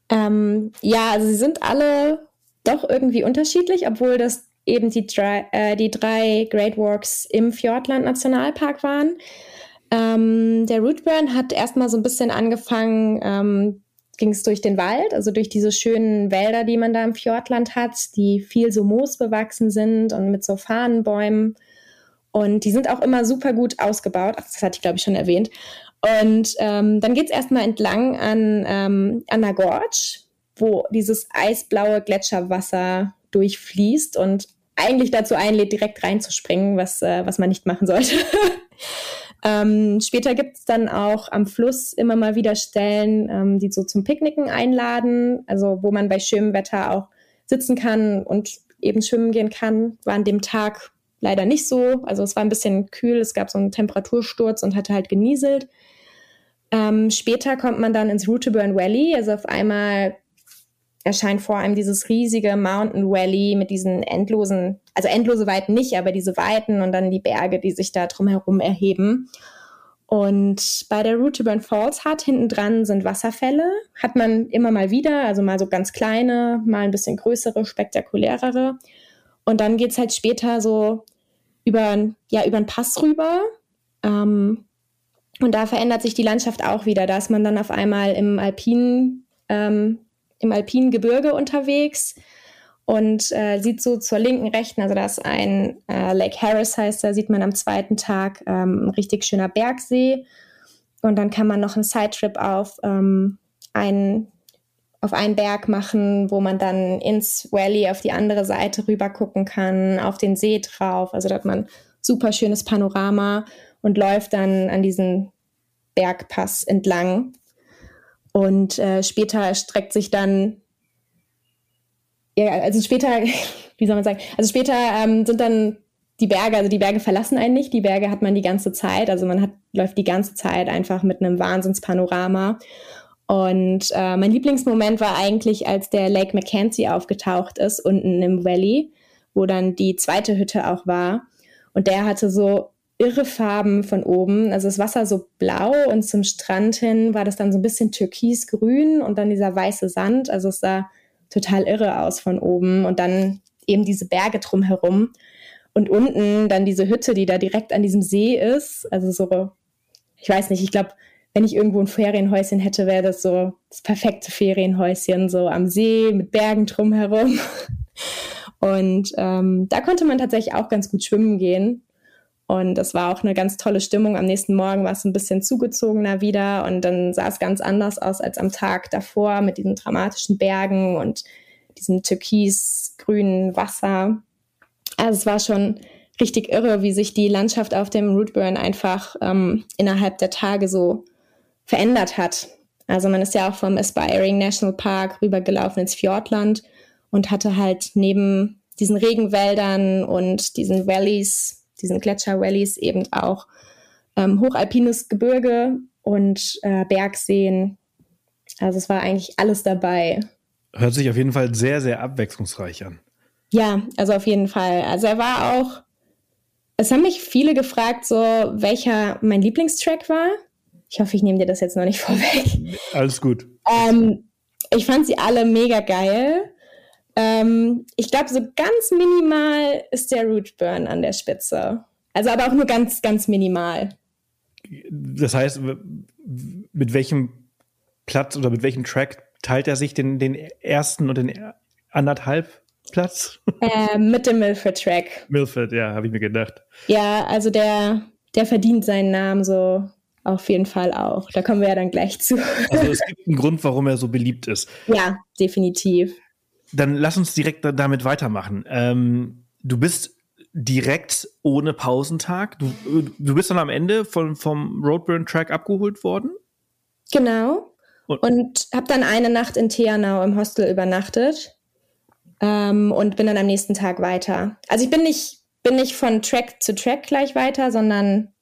Ähm, ja, also sie sind alle doch irgendwie unterschiedlich, obwohl das eben die drei, äh, die drei Great Walks im Fjordland Nationalpark waren. Ähm, der Rootburn hat erstmal so ein bisschen angefangen, ähm, ging es durch den Wald, also durch diese schönen Wälder, die man da im Fjordland hat, die viel so moosbewachsen sind und mit so Fahnenbäumen. Und die sind auch immer super gut ausgebaut. Ach, das hatte ich, glaube ich, schon erwähnt. Und ähm, dann geht es erstmal entlang an, ähm, an der Gorge, wo dieses eisblaue Gletscherwasser durchfließt und eigentlich dazu einlädt, direkt reinzuspringen, was, äh, was man nicht machen sollte. ähm, später gibt es dann auch am Fluss immer mal wieder Stellen, ähm, die so zum Picknicken einladen, also wo man bei schönem Wetter auch sitzen kann und eben schwimmen gehen kann. War an dem Tag leider nicht so. Also es war ein bisschen kühl, es gab so einen Temperatursturz und hatte halt genieselt. Ähm, später kommt man dann ins Routeburn Valley, also auf einmal erscheint vor allem dieses riesige Mountain Valley mit diesen endlosen, also endlose Weiten nicht, aber diese Weiten und dann die Berge, die sich da drumherum erheben. Und bei der Route Falls hat hinten dran sind Wasserfälle, hat man immer mal wieder, also mal so ganz kleine, mal ein bisschen größere, spektakulärere. Und dann geht es halt später so über, ja, über einen Pass rüber. Ähm, und da verändert sich die Landschaft auch wieder. Da ist man dann auf einmal im alpinen, ähm, im alpinen Gebirge unterwegs und äh, sieht so zur linken, rechten, also da ist ein äh, Lake Harris heißt, da sieht man am zweiten Tag ähm, ein richtig schöner Bergsee. Und dann kann man noch einen Sidetrip auf ähm, einen auf einen Berg machen, wo man dann ins Valley auf die andere Seite rüber gucken kann, auf den See drauf. Also da hat man super schönes Panorama und läuft dann an diesen Bergpass entlang. Und äh, später streckt sich dann, ja, also später, wie soll man sagen, also später ähm, sind dann die Berge, also die Berge verlassen einen nicht, die Berge hat man die ganze Zeit, also man hat, läuft die ganze Zeit einfach mit einem Wahnsinnspanorama. Und äh, mein Lieblingsmoment war eigentlich, als der Lake Mackenzie aufgetaucht ist, unten im Valley, wo dann die zweite Hütte auch war. Und der hatte so irre Farben von oben. Also das Wasser so blau und zum Strand hin war das dann so ein bisschen türkisgrün und dann dieser weiße Sand. Also es sah total irre aus von oben und dann eben diese Berge drumherum und unten dann diese Hütte, die da direkt an diesem See ist. Also so, ich weiß nicht, ich glaube, wenn ich irgendwo ein Ferienhäuschen hätte, wäre das so das perfekte Ferienhäuschen, so am See mit Bergen drumherum. Und ähm, da konnte man tatsächlich auch ganz gut schwimmen gehen. Und das war auch eine ganz tolle Stimmung. Am nächsten Morgen war es ein bisschen zugezogener wieder und dann sah es ganz anders aus als am Tag davor mit diesen dramatischen Bergen und diesem türkis-grünen Wasser. Also es war schon richtig irre, wie sich die Landschaft auf dem Rootburn einfach ähm, innerhalb der Tage so verändert hat. Also man ist ja auch vom Aspiring National Park rübergelaufen ins Fjordland und hatte halt neben diesen Regenwäldern und diesen Valleys diesen Gletscher-Valleys eben auch ähm, hochalpines Gebirge und äh, Bergseen. Also es war eigentlich alles dabei. Hört sich auf jeden Fall sehr, sehr abwechslungsreich an. Ja, also auf jeden Fall. Also er war auch, es haben mich viele gefragt, so welcher mein Lieblingstrack war. Ich hoffe, ich nehme dir das jetzt noch nicht vorweg. Alles gut. Ähm, ich fand sie alle mega geil. Ähm, ich glaube, so ganz minimal ist der Root Burn an der Spitze. Also aber auch nur ganz, ganz minimal. Das heißt, mit welchem Platz oder mit welchem Track teilt er sich den, den ersten und den anderthalb Platz? Äh, mit dem Milford Track. Milford, ja, habe ich mir gedacht. Ja, also der, der verdient seinen Namen so auf jeden Fall auch. Da kommen wir ja dann gleich zu. Also es gibt einen Grund, warum er so beliebt ist. Ja, definitiv. Dann lass uns direkt damit weitermachen. Ähm, du bist direkt ohne Pausentag. Du, du bist dann am Ende von, vom Roadburn-Track abgeholt worden? Genau. Und, und habe dann eine Nacht in Teanau im Hostel übernachtet ähm, und bin dann am nächsten Tag weiter. Also ich bin nicht, bin nicht von Track zu Track gleich weiter, sondern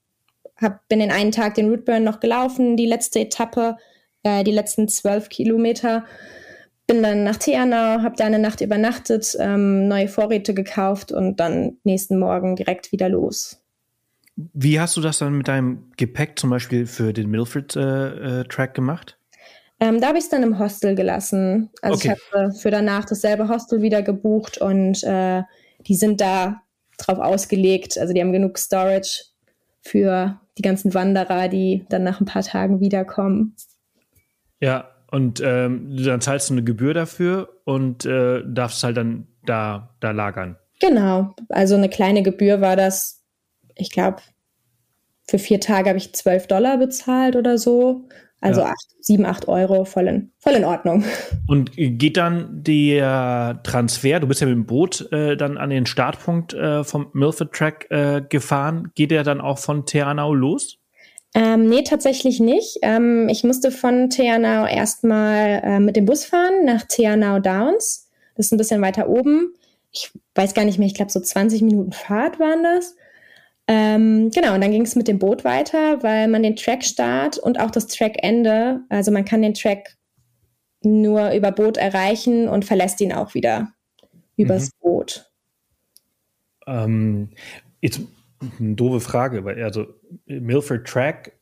hab, bin den einen Tag den Rootburn noch gelaufen, die letzte Etappe, äh, die letzten zwölf Kilometer bin dann nach Teanau, habe da eine Nacht übernachtet, ähm, neue Vorräte gekauft und dann nächsten Morgen direkt wieder los. Wie hast du das dann mit deinem Gepäck zum Beispiel für den Milford-Track äh, äh, gemacht? Ähm, da habe ich es dann im Hostel gelassen. Also okay. ich habe für danach dasselbe Hostel wieder gebucht und äh, die sind da drauf ausgelegt. Also die haben genug Storage für die ganzen Wanderer, die dann nach ein paar Tagen wiederkommen. Ja, und ähm, dann zahlst du eine Gebühr dafür und äh, darfst halt dann da, da lagern. Genau. Also eine kleine Gebühr war das, ich glaube, für vier Tage habe ich 12 Dollar bezahlt oder so. Also ja. acht, sieben, acht Euro, voll in, voll in Ordnung. Und geht dann der Transfer, du bist ja mit dem Boot äh, dann an den Startpunkt äh, vom Milford Track äh, gefahren, geht der dann auch von Teanau los? Ähm, nee, tatsächlich nicht. Ähm, ich musste von Teanau erstmal äh, mit dem Bus fahren nach Teanau Downs. Das ist ein bisschen weiter oben. Ich weiß gar nicht mehr, ich glaube so 20 Minuten Fahrt waren das. Ähm, genau, und dann ging es mit dem Boot weiter, weil man den Trackstart und auch das Trackende, also man kann den Track nur über Boot erreichen und verlässt ihn auch wieder übers mhm. Boot. Ähm, jetzt eine doofe Frage, weil also Milford Track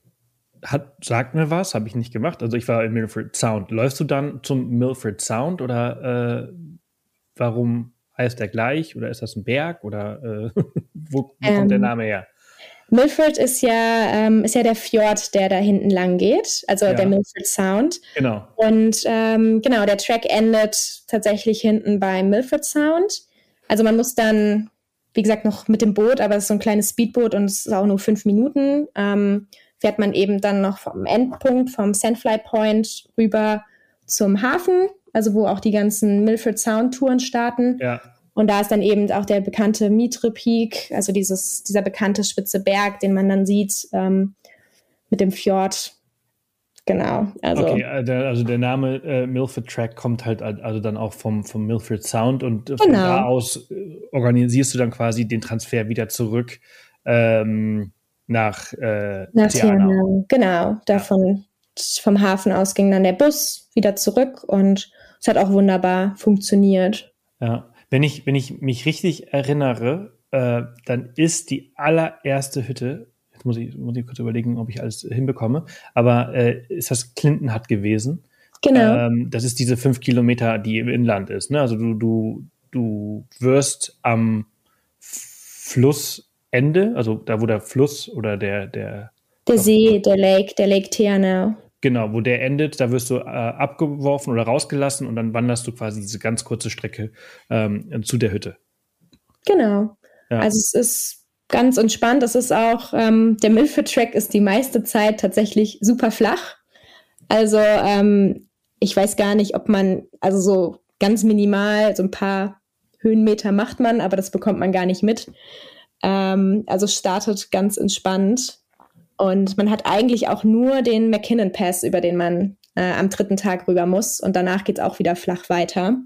hat, sagt mir was, habe ich nicht gemacht. Also ich war in Milford Sound. Läufst du dann zum Milford Sound oder äh, warum heißt der gleich? Oder ist das ein Berg? Oder äh, wo, wo ähm, kommt der ähm, Name her? Milford ist ja, ähm, ist ja der Fjord, der da hinten lang geht, also ja. der Milford Sound. Genau. Und ähm, genau, der Track endet tatsächlich hinten bei Milford Sound. Also man muss dann wie gesagt, noch mit dem Boot, aber es ist so ein kleines Speedboot und es ist auch nur fünf Minuten. Ähm, fährt man eben dann noch vom Endpunkt, vom Sandfly Point rüber zum Hafen, also wo auch die ganzen Milford Sound Touren starten. Ja. Und da ist dann eben auch der bekannte Mitre Peak, also dieses, dieser bekannte spitze Berg, den man dann sieht ähm, mit dem Fjord Genau. Also, okay, äh, also der Name äh, Milford Track kommt halt also dann auch vom, vom Milford Sound und von genau. da aus äh, organisierst du dann quasi den Transfer wieder zurück ähm, nach, äh, nach Tianau. Genau, davon ja. vom Hafen aus ging dann der Bus wieder zurück und es hat auch wunderbar funktioniert. Ja, wenn ich, wenn ich mich richtig erinnere, äh, dann ist die allererste Hütte, jetzt muss ich, muss ich kurz überlegen, ob ich alles hinbekomme, aber äh, ist das Clinton Hut gewesen. Genau. Ähm, das ist diese fünf Kilometer, die im Inland ist. Ne? Also du, du, du wirst am Flussende, also da, wo der Fluss oder der, der der See, der Lake, der Lake Tiana. Genau, wo der endet, da wirst du äh, abgeworfen oder rausgelassen und dann wanderst du quasi diese ganz kurze Strecke ähm, zu der Hütte. Genau. Ja. Also es ist ganz entspannt. Es ist auch, ähm, der Milford Track ist die meiste Zeit tatsächlich super flach. Also ähm, ich weiß gar nicht, ob man, also so ganz minimal, so ein paar Höhenmeter macht man, aber das bekommt man gar nicht mit. Ähm, also startet ganz entspannt. Und man hat eigentlich auch nur den McKinnon Pass, über den man äh, am dritten Tag rüber muss. Und danach geht es auch wieder flach weiter.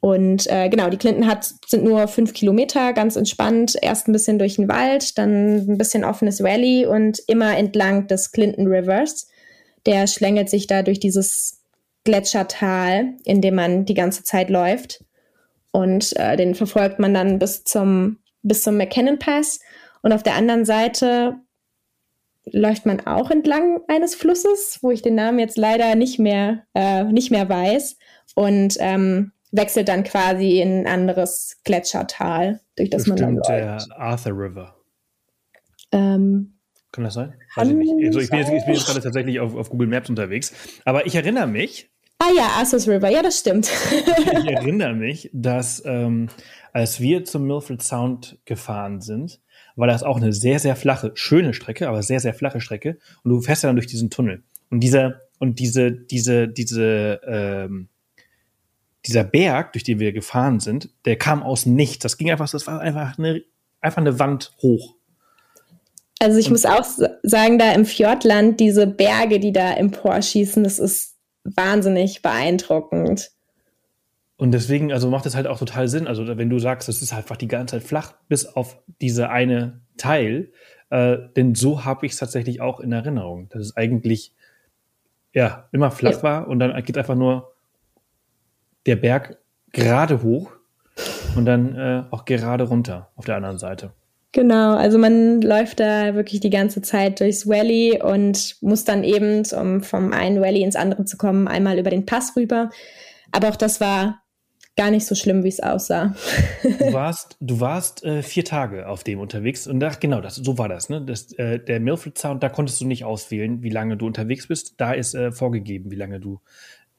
Und äh, genau, die Clinton hat, sind nur fünf Kilometer, ganz entspannt. Erst ein bisschen durch den Wald, dann ein bisschen offenes Valley und immer entlang des Clinton Rivers. Der schlängelt sich da durch dieses Gletschertal, in dem man die ganze Zeit läuft. Und äh, den verfolgt man dann bis zum, bis zum McKinnon Pass. Und auf der anderen Seite läuft man auch entlang eines Flusses, wo ich den Namen jetzt leider nicht mehr, äh, nicht mehr weiß. Und ähm, wechselt dann quasi in ein anderes Gletschertal, durch das Bestimmt man dann der Arthur River. Ähm, Kann das sein? Weiß ich nicht. Also ich bin jetzt, ich bin jetzt gerade tatsächlich auf, auf Google Maps unterwegs. Aber ich erinnere mich. Ah ja, Arthur's River, ja, das stimmt. ich erinnere mich, dass ähm, als wir zum Milford Sound gefahren sind, war das auch eine sehr, sehr flache, schöne Strecke, aber sehr, sehr flache Strecke. Und du fährst ja dann durch diesen Tunnel. Und dieser, und diese, diese, diese, ähm, dieser Berg, durch den wir gefahren sind, der kam aus nichts. Das ging einfach, das war einfach eine, einfach eine Wand hoch. Also ich und muss auch sagen, da im Fjordland, diese Berge, die da emporschießen, das ist wahnsinnig beeindruckend. Und deswegen, also macht es halt auch total Sinn. Also wenn du sagst, es ist einfach die ganze Zeit flach, bis auf diese eine Teil, äh, denn so habe ich es tatsächlich auch in Erinnerung, dass es eigentlich ja immer flach ja. war und dann geht einfach nur der Berg gerade hoch und dann äh, auch gerade runter auf der anderen Seite. Genau, also man läuft da wirklich die ganze Zeit durchs Valley und muss dann eben, um vom einen Valley ins andere zu kommen, einmal über den Pass rüber. Aber auch das war gar nicht so schlimm, wie es aussah. du warst, du warst äh, vier Tage auf dem unterwegs und ach, genau, das, so war das. Ne? Das, äh, der Milford Sound, da konntest du nicht auswählen, wie lange du unterwegs bist. Da ist äh, vorgegeben, wie lange du,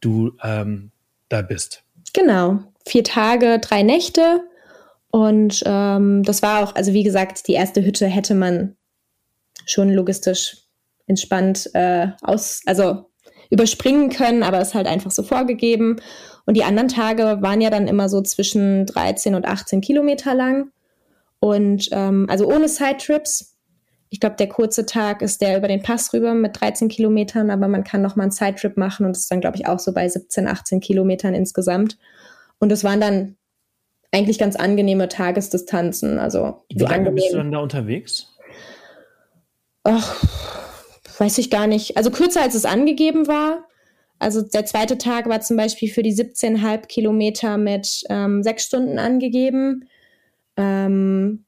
du ähm, da bist. Genau, vier Tage, drei Nächte. Und ähm, das war auch, also wie gesagt, die erste Hütte hätte man schon logistisch entspannt äh, aus, also überspringen können, aber ist halt einfach so vorgegeben. Und die anderen Tage waren ja dann immer so zwischen 13 und 18 Kilometer lang. Und ähm, also ohne Sidetrips. Ich glaube, der kurze Tag ist der über den Pass rüber mit 13 Kilometern, aber man kann noch mal einen Sidetrip machen und ist dann, glaube ich, auch so bei 17, 18 Kilometern insgesamt. Und es waren dann eigentlich ganz angenehme Tagesdistanzen. Also wie lange angenehm. bist du dann da unterwegs? Ach, weiß ich gar nicht. Also kürzer als es angegeben war. Also der zweite Tag war zum Beispiel für die 17,5 Kilometer mit ähm, sechs Stunden angegeben. Ähm,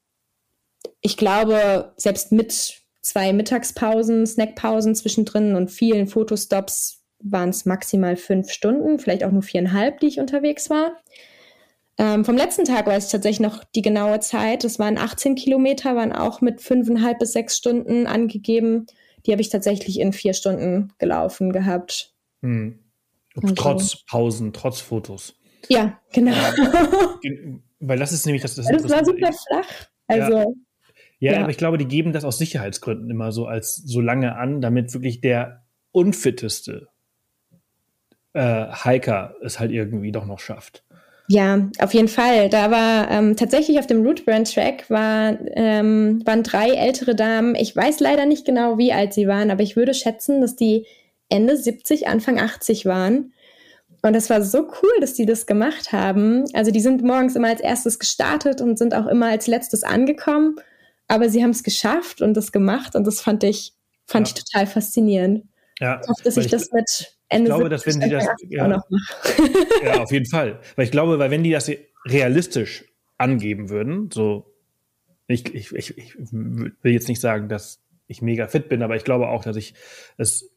ich glaube, selbst mit zwei Mittagspausen, Snackpausen zwischendrin und vielen Fotostops waren es maximal fünf Stunden, vielleicht auch nur viereinhalb, die ich unterwegs war. Ähm, vom letzten Tag weiß ich tatsächlich noch die genaue Zeit. Das waren 18 Kilometer, waren auch mit fünfeinhalb bis sechs Stunden angegeben. Die habe ich tatsächlich in vier Stunden gelaufen gehabt. Hm. Also. Trotz Pausen, trotz Fotos. Ja, genau. Weil das ist nämlich das. Das, das war super flach. Also. Ja. Ja, ja, aber ich glaube, die geben das aus Sicherheitsgründen immer so als so lange an, damit wirklich der unfitteste äh, Hiker es halt irgendwie doch noch schafft. Ja, auf jeden Fall. Da war ähm, tatsächlich auf dem Root Brand Track war, ähm, waren drei ältere Damen. Ich weiß leider nicht genau, wie alt sie waren, aber ich würde schätzen, dass die Ende 70, Anfang 80 waren. Und das war so cool, dass die das gemacht haben. Also die sind morgens immer als erstes gestartet und sind auch immer als letztes angekommen. Aber sie haben es geschafft und das gemacht und das fand ich, fand ja. ich total faszinierend. Ja, ich hoffe, dass ich, ich das mit Ende ich glaube, dass wenn die das ja, ja, auf jeden Fall, weil ich glaube, weil wenn die das realistisch angeben würden, so ich, ich, ich, ich will jetzt nicht sagen, dass ich mega fit bin, aber ich glaube auch, dass ich es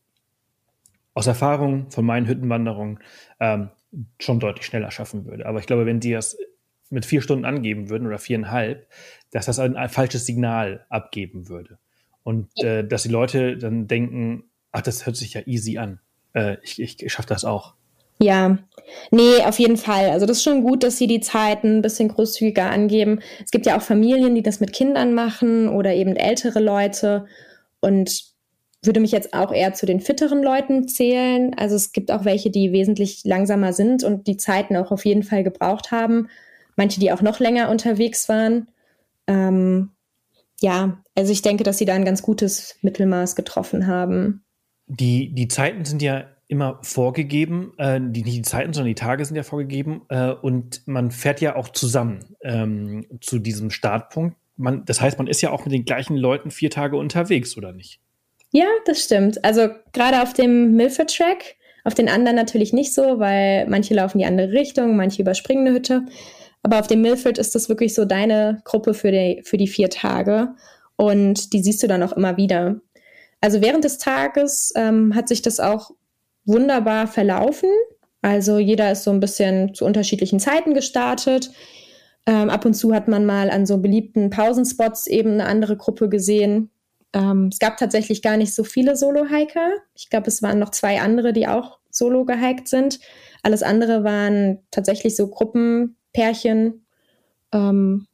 aus Erfahrung von meinen Hüttenwanderungen ähm, schon deutlich schneller schaffen würde. Aber ich glaube, wenn die das mit vier Stunden angeben würden oder viereinhalb, dass das ein, ein falsches Signal abgeben würde. Und äh, dass die Leute dann denken, ach, das hört sich ja easy an. Äh, ich ich, ich schaffe das auch. Ja, nee, auf jeden Fall. Also das ist schon gut, dass sie die Zeiten ein bisschen großzügiger angeben. Es gibt ja auch Familien, die das mit Kindern machen oder eben ältere Leute und würde mich jetzt auch eher zu den fitteren Leuten zählen. Also es gibt auch welche, die wesentlich langsamer sind und die Zeiten auch auf jeden Fall gebraucht haben. Manche, die auch noch länger unterwegs waren. Ähm, ja, also ich denke, dass sie da ein ganz gutes Mittelmaß getroffen haben. Die, die Zeiten sind ja immer vorgegeben, äh, die, nicht die Zeiten, sondern die Tage sind ja vorgegeben äh, und man fährt ja auch zusammen ähm, zu diesem Startpunkt. Man, das heißt, man ist ja auch mit den gleichen Leuten vier Tage unterwegs, oder nicht? Ja, das stimmt. Also gerade auf dem Milford Track, auf den anderen natürlich nicht so, weil manche laufen die andere Richtung, manche überspringen eine Hütte. Aber auf dem Milford ist das wirklich so deine Gruppe für die, für die vier Tage. Und die siehst du dann auch immer wieder. Also während des Tages ähm, hat sich das auch wunderbar verlaufen. Also jeder ist so ein bisschen zu unterschiedlichen Zeiten gestartet. Ähm, ab und zu hat man mal an so beliebten Pausenspots eben eine andere Gruppe gesehen. Ähm, es gab tatsächlich gar nicht so viele Solo-Hiker. Ich glaube, es waren noch zwei andere, die auch solo gehiked sind. Alles andere waren tatsächlich so Gruppenpärchen. Ähm,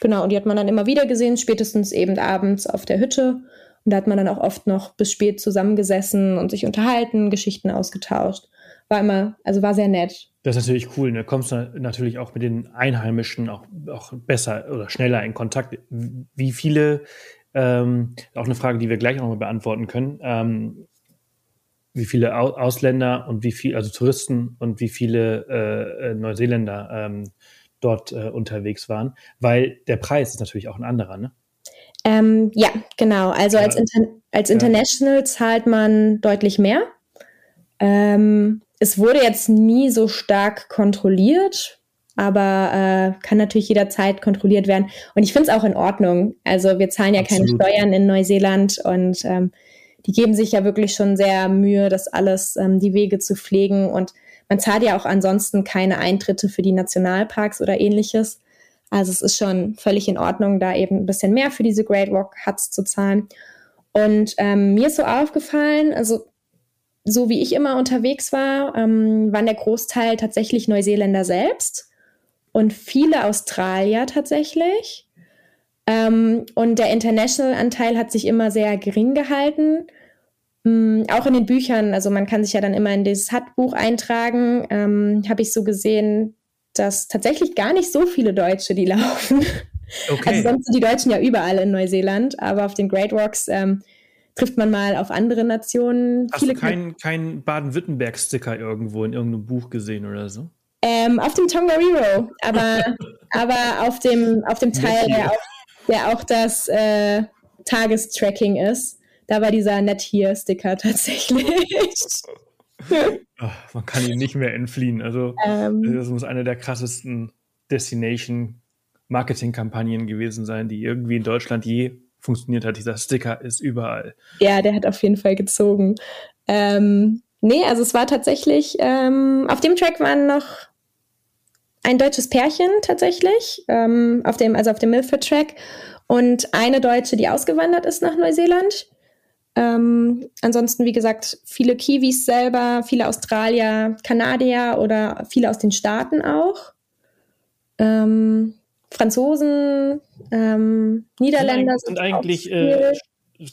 genau, und die hat man dann immer wieder gesehen, spätestens eben abends auf der Hütte. Und da hat man dann auch oft noch bis spät zusammengesessen und sich unterhalten, Geschichten ausgetauscht. War immer, also war sehr nett. Das ist natürlich cool. Da ne? kommst du natürlich auch mit den Einheimischen auch, auch besser oder schneller in Kontakt. Wie viele, ähm, auch eine Frage, die wir gleich nochmal beantworten können, ähm, wie viele Ausländer und wie viele, also Touristen und wie viele äh, äh, Neuseeländer ähm, dort äh, unterwegs waren, weil der Preis ist natürlich auch ein anderer, ne? Ähm, ja, genau. Also ja. als, Inter als International ja. zahlt man deutlich mehr. Ähm, es wurde jetzt nie so stark kontrolliert, aber äh, kann natürlich jederzeit kontrolliert werden. Und ich finde es auch in Ordnung. Also wir zahlen ja Absolut. keine Steuern in Neuseeland und ähm, die geben sich ja wirklich schon sehr Mühe, das alles, ähm, die Wege zu pflegen. Und man zahlt ja auch ansonsten keine Eintritte für die Nationalparks oder ähnliches. Also es ist schon völlig in Ordnung, da eben ein bisschen mehr für diese Great Walk Huts zu zahlen. Und ähm, mir ist so aufgefallen, also so wie ich immer unterwegs war, ähm, waren der Großteil tatsächlich Neuseeländer selbst und viele Australier tatsächlich. Ähm, und der International-Anteil hat sich immer sehr gering gehalten. Ähm, auch in den Büchern, also man kann sich ja dann immer in dieses Hut-Buch eintragen, ähm, habe ich so gesehen, dass tatsächlich gar nicht so viele Deutsche die laufen. Okay. Also sonst sind die Deutschen ja überall in Neuseeland, aber auf den Great Walks ähm, trifft man mal auf andere Nationen. Hast viele du keinen kein Baden-Württemberg-Sticker irgendwo in irgendeinem Buch gesehen oder so? Ähm, auf dem Tongariro, aber, aber auf dem, auf dem Teil, der auch, der auch das äh, Tagestracking ist. Da war dieser Net hier Sticker tatsächlich. Ach, man kann ihm nicht mehr entfliehen. Also, ähm, das muss eine der krassesten Destination-Marketing-Kampagnen gewesen sein, die irgendwie in Deutschland je funktioniert hat. Dieser Sticker ist überall. Ja, der hat auf jeden Fall gezogen. Ähm, nee, also es war tatsächlich, ähm, auf dem Track waren noch ein deutsches Pärchen tatsächlich, ähm, auf dem, also auf dem Milford Track und eine Deutsche, die ausgewandert ist nach Neuseeland. Ähm, ansonsten, wie gesagt, viele Kiwis selber, viele Australier, Kanadier oder viele aus den Staaten auch. Ähm, Franzosen, ähm, Niederländer sind, sind eigentlich äh,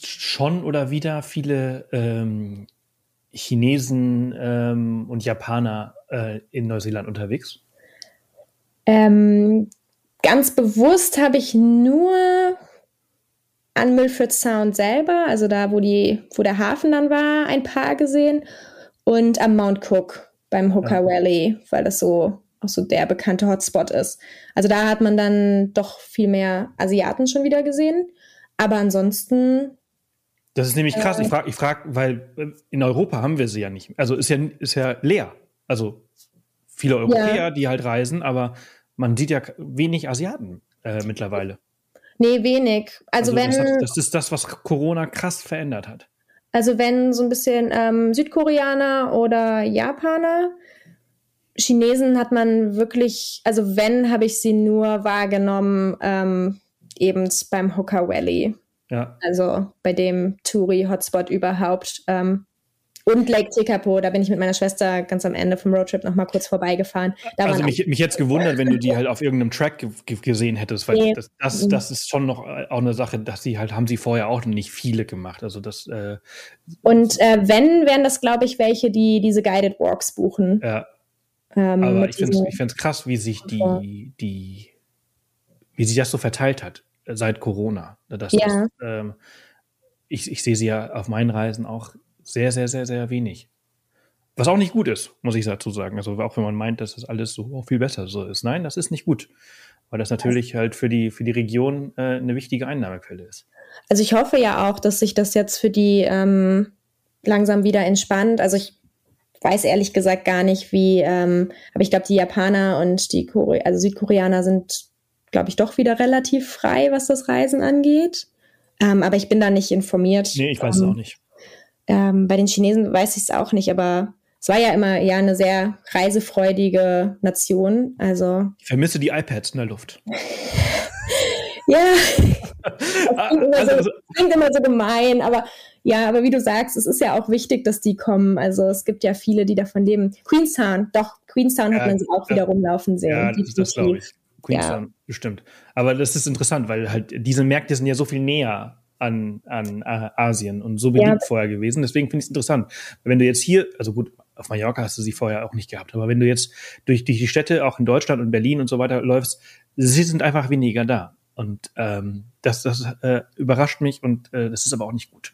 schon oder wieder viele ähm, Chinesen ähm, und Japaner äh, in Neuseeland unterwegs? Ähm, ganz bewusst habe ich nur an Milford Sound selber, also da, wo, die, wo der Hafen dann war, ein paar gesehen. Und am Mount Cook beim Hooker ja. Valley, weil das so auch so der bekannte Hotspot ist. Also da hat man dann doch viel mehr Asiaten schon wieder gesehen. Aber ansonsten. Das ist nämlich krass. Äh, ich frage, ich frag, weil äh, in Europa haben wir sie ja nicht. Also ist ja, ist ja leer. Also viele Europäer, ja. die halt reisen, aber man sieht ja wenig Asiaten äh, mittlerweile. Nee, wenig. Also, also wenn. Das, hat, das, ist das, was Corona krass verändert hat. Also wenn so ein bisschen ähm, Südkoreaner oder Japaner, Chinesen hat man wirklich, also wenn, habe ich sie nur wahrgenommen, ähm, eben beim Hooker Valley. Ja. Also bei dem Touri-Hotspot überhaupt. Ähm, und Lake Tekapo, da bin ich mit meiner Schwester ganz am Ende vom Roadtrip noch mal kurz vorbeigefahren. Da also mich, mich jetzt gewundert, wenn du die halt auf irgendeinem Track gesehen hättest, weil nee. das, das, das, ist schon noch äh, auch eine Sache, dass sie halt, haben sie vorher auch nicht viele gemacht. Also das äh, Und äh, wenn, wären das, glaube ich, welche, die diese Guided Walks buchen. Ja. Ähm, Aber ich finde es krass, wie sich die, die, wie sich das so verteilt hat äh, seit Corona. Das ja. Ist, ähm, ich, ich sehe sie ja auf meinen Reisen auch sehr, sehr, sehr, sehr wenig. Was auch nicht gut ist, muss ich dazu sagen. Also auch wenn man meint, dass das alles so viel besser so ist. Nein, das ist nicht gut. Weil das natürlich halt für die, für die Region äh, eine wichtige Einnahmequelle ist. Also ich hoffe ja auch, dass sich das jetzt für die ähm, langsam wieder entspannt. Also ich weiß ehrlich gesagt gar nicht, wie, ähm, aber ich glaube, die Japaner und die Kore also Südkoreaner sind, glaube ich, doch wieder relativ frei, was das Reisen angeht. Ähm, aber ich bin da nicht informiert. Nee, ich weiß es ähm, auch nicht. Ähm, bei den Chinesen weiß ich es auch nicht, aber es war ja immer ja eine sehr reisefreudige Nation. Also ich vermisse die iPads in der Luft. ja, das klingt, immer so, also, klingt immer so gemein, aber ja, aber wie du sagst, es ist ja auch wichtig, dass die kommen. Also es gibt ja viele, die davon leben. Queenstown, doch, Queenstown ja, hat man sie auch wieder rumlaufen sehen. Ja, das, das glaube ich. Queenstown, ja. bestimmt. Aber das ist interessant, weil halt diese Märkte sind ja so viel näher an, an Asien und so beliebt ja. vorher gewesen. Deswegen finde ich es interessant. Wenn du jetzt hier, also gut, auf Mallorca hast du sie vorher auch nicht gehabt, aber wenn du jetzt durch, durch die Städte, auch in Deutschland und Berlin und so weiter läufst, sie sind einfach weniger da. Und ähm, das, das äh, überrascht mich und äh, das ist aber auch nicht gut.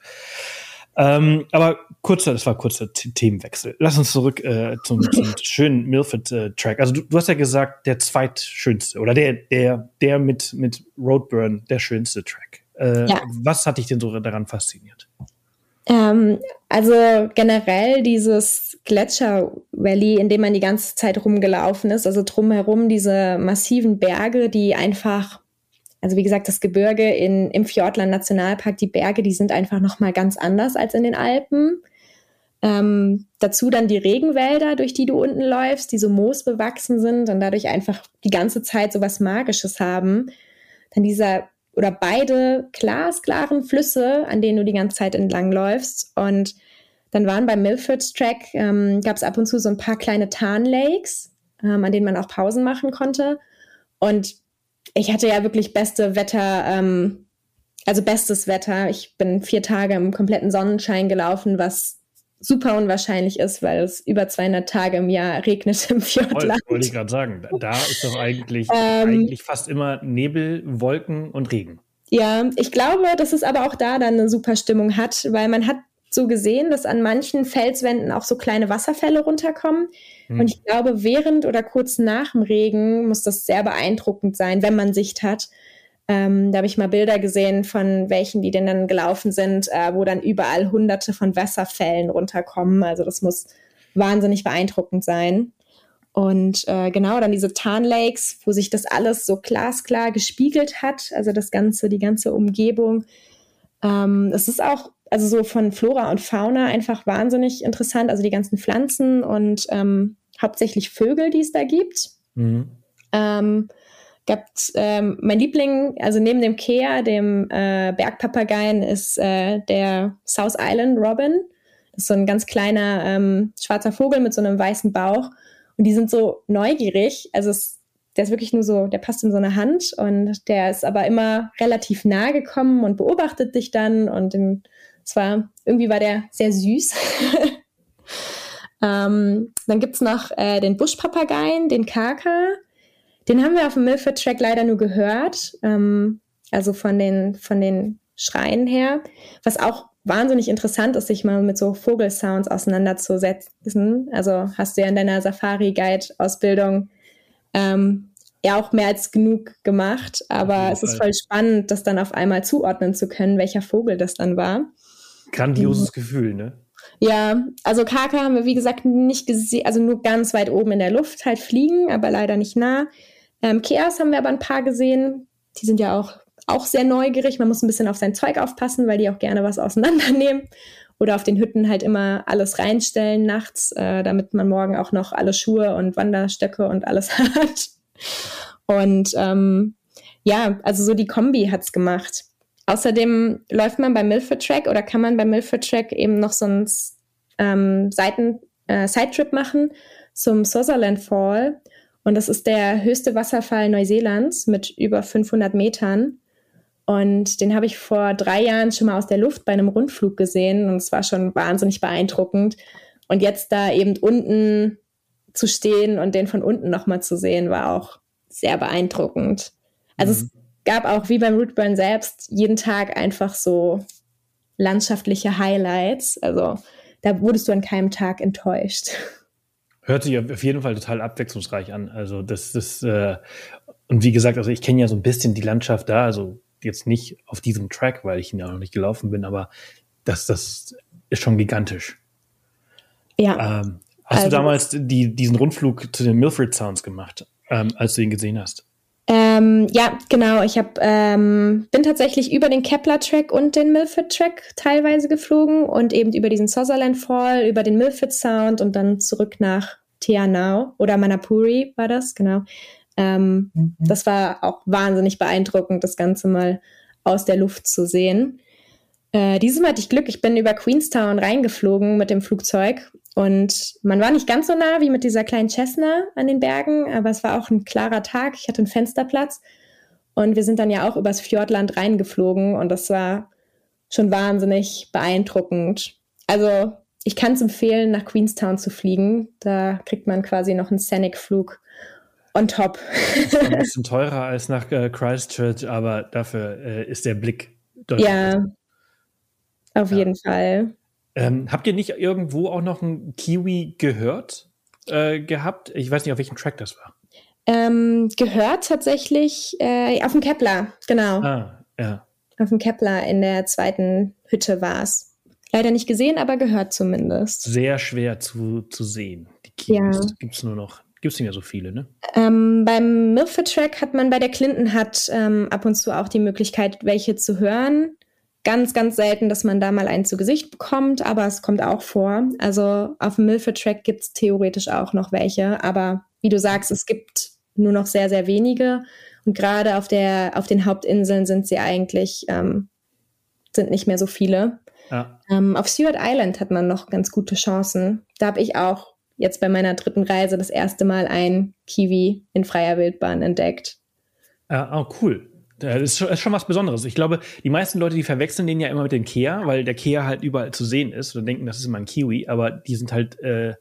Ähm, aber kurzer, das war kurzer Themenwechsel. Lass uns zurück äh, zum, zum schönen Milford-Track. Äh, also du, du hast ja gesagt, der zweitschönste oder der, der, der mit, mit Roadburn der schönste Track. Äh, ja. Was hat dich denn so daran fasziniert? Ähm, also generell dieses Gletscher Valley, in dem man die ganze Zeit rumgelaufen ist, also drumherum diese massiven Berge, die einfach, also wie gesagt, das Gebirge in, im Fjordland Nationalpark, die Berge, die sind einfach nochmal ganz anders als in den Alpen. Ähm, dazu dann die Regenwälder, durch die du unten läufst, die so moosbewachsen sind und dadurch einfach die ganze Zeit so was Magisches haben. Dann dieser oder beide glasklaren Flüsse, an denen du die ganze Zeit entlang läufst. Und dann waren beim Milford Track, ähm, gab es ab und zu so ein paar kleine Tarn-Lakes, ähm, an denen man auch Pausen machen konnte. Und ich hatte ja wirklich beste Wetter, ähm, also bestes Wetter. Ich bin vier Tage im kompletten Sonnenschein gelaufen, was super unwahrscheinlich ist, weil es über 200 Tage im Jahr regnet im Fjordland. Wollte ich gerade sagen. Da ist doch eigentlich, ähm, eigentlich fast immer Nebel, Wolken und Regen. Ja, ich glaube, dass es aber auch da dann eine super Stimmung hat, weil man hat so gesehen, dass an manchen Felswänden auch so kleine Wasserfälle runterkommen. Hm. Und ich glaube, während oder kurz nach dem Regen muss das sehr beeindruckend sein, wenn man Sicht hat. Ähm, da habe ich mal Bilder gesehen von welchen, die denn dann gelaufen sind, äh, wo dann überall hunderte von Wasserfällen runterkommen. Also das muss wahnsinnig beeindruckend sein. Und äh, genau, dann diese Tarn Lakes, wo sich das alles so glasklar gespiegelt hat, also das ganze, die ganze Umgebung. Ähm, es ist auch, also so von Flora und Fauna einfach wahnsinnig interessant, also die ganzen Pflanzen und ähm, hauptsächlich Vögel, die es da gibt. Mhm. Ähm, gab ähm, mein Liebling, also neben dem Kea, dem äh, Bergpapageien, ist äh, der South Island Robin. Das ist so ein ganz kleiner ähm, schwarzer Vogel mit so einem weißen Bauch. Und die sind so neugierig. Also es, der ist wirklich nur so, der passt in so eine Hand und der ist aber immer relativ nah gekommen und beobachtet dich dann. Und es war, irgendwie war der sehr süß. ähm, dann gibt's noch äh, den Buschpapageien, den Kaka. Den haben wir auf dem Milford Track leider nur gehört, ähm, also von den, von den Schreien her, was auch wahnsinnig interessant ist, sich mal mit so Vogelsounds auseinanderzusetzen. Also hast du ja in deiner Safari-Guide-Ausbildung ähm, ja auch mehr als genug gemacht, aber es ist voll spannend, das dann auf einmal zuordnen zu können, welcher Vogel das dann war. Grandioses mhm. Gefühl, ne? Ja, also Kaka haben wir wie gesagt nicht gesehen, also nur ganz weit oben in der Luft halt fliegen, aber leider nicht nah. Ähm, Keas haben wir aber ein paar gesehen. Die sind ja auch, auch sehr neugierig. Man muss ein bisschen auf sein Zeug aufpassen, weil die auch gerne was auseinandernehmen. Oder auf den Hütten halt immer alles reinstellen nachts, äh, damit man morgen auch noch alle Schuhe und Wanderstöcke und alles hat. Und ähm, ja, also so die Kombi hat's gemacht. Außerdem läuft man bei Milford Track oder kann man bei Milford Track eben noch so einen ähm, Seiten, äh, Sidetrip machen zum Sutherland Fall. Und das ist der höchste Wasserfall Neuseelands mit über 500 Metern. Und den habe ich vor drei Jahren schon mal aus der Luft bei einem Rundflug gesehen. Und es war schon wahnsinnig beeindruckend. Und jetzt da eben unten zu stehen und den von unten nochmal zu sehen, war auch sehr beeindruckend. Also mhm. es gab auch wie beim Rootburn selbst jeden Tag einfach so landschaftliche Highlights. Also da wurdest du an keinem Tag enttäuscht. Hört sich auf jeden Fall total abwechslungsreich an. Also das ist äh, und wie gesagt, also ich kenne ja so ein bisschen die Landschaft da, also jetzt nicht auf diesem Track, weil ich ihn ja noch nicht gelaufen bin, aber das, das ist schon gigantisch. Ja. Ähm, hast also, du damals die, diesen Rundflug zu den Milford Sounds gemacht, ähm, als du ihn gesehen hast? Ähm, ja, genau. Ich hab, ähm, bin tatsächlich über den Kepler-Track und den Milford-Track teilweise geflogen und eben über diesen Sutherland Fall, über den Milford Sound und dann zurück nach Teanau oder Manapuri war das, genau. Ähm, mhm. Das war auch wahnsinnig beeindruckend, das Ganze mal aus der Luft zu sehen. Äh, dieses Mal hatte ich Glück, ich bin über Queenstown reingeflogen mit dem Flugzeug und man war nicht ganz so nah wie mit dieser kleinen Cessna an den Bergen, aber es war auch ein klarer Tag. Ich hatte einen Fensterplatz und wir sind dann ja auch übers Fjordland reingeflogen und das war schon wahnsinnig beeindruckend. Also ich kann es empfehlen, nach Queenstown zu fliegen. Da kriegt man quasi noch einen Scenic-Flug on top. Das ist ein bisschen teurer als nach äh, Christchurch, aber dafür äh, ist der Blick deutlich. Ja, auf ja. jeden Fall. Ähm, habt ihr nicht irgendwo auch noch ein Kiwi gehört äh, gehabt? Ich weiß nicht, auf welchem Track das war. Ähm, gehört tatsächlich äh, auf dem Kepler, genau. Ah, ja. Auf dem Kepler in der zweiten Hütte war es. Leider nicht gesehen, aber gehört zumindest. Sehr schwer zu, zu sehen. Die Kiwis ja. gibt es nur noch Gibt es nicht mehr so viele, ne? Ähm, beim Milford Track hat man bei der Clinton hat ähm, ab und zu auch die Möglichkeit, welche zu hören. Ganz, ganz selten, dass man da mal einen zu Gesicht bekommt, aber es kommt auch vor. Also auf dem Milford-Track gibt es theoretisch auch noch welche, aber wie du sagst, es gibt nur noch sehr, sehr wenige. Und gerade auf, der, auf den Hauptinseln sind sie eigentlich, ähm, sind nicht mehr so viele. Ja. Ähm, auf Stewart Island hat man noch ganz gute Chancen. Da habe ich auch jetzt bei meiner dritten Reise das erste Mal ein Kiwi in freier Wildbahn entdeckt. Ah, oh, cool. Das ist schon, ist schon, was Besonderes. Ich glaube, die meisten Leute, die verwechseln den ja immer mit dem Kea, weil der Kea halt überall zu sehen ist und denken, das ist immer ein Kiwi, aber die sind halt, äh,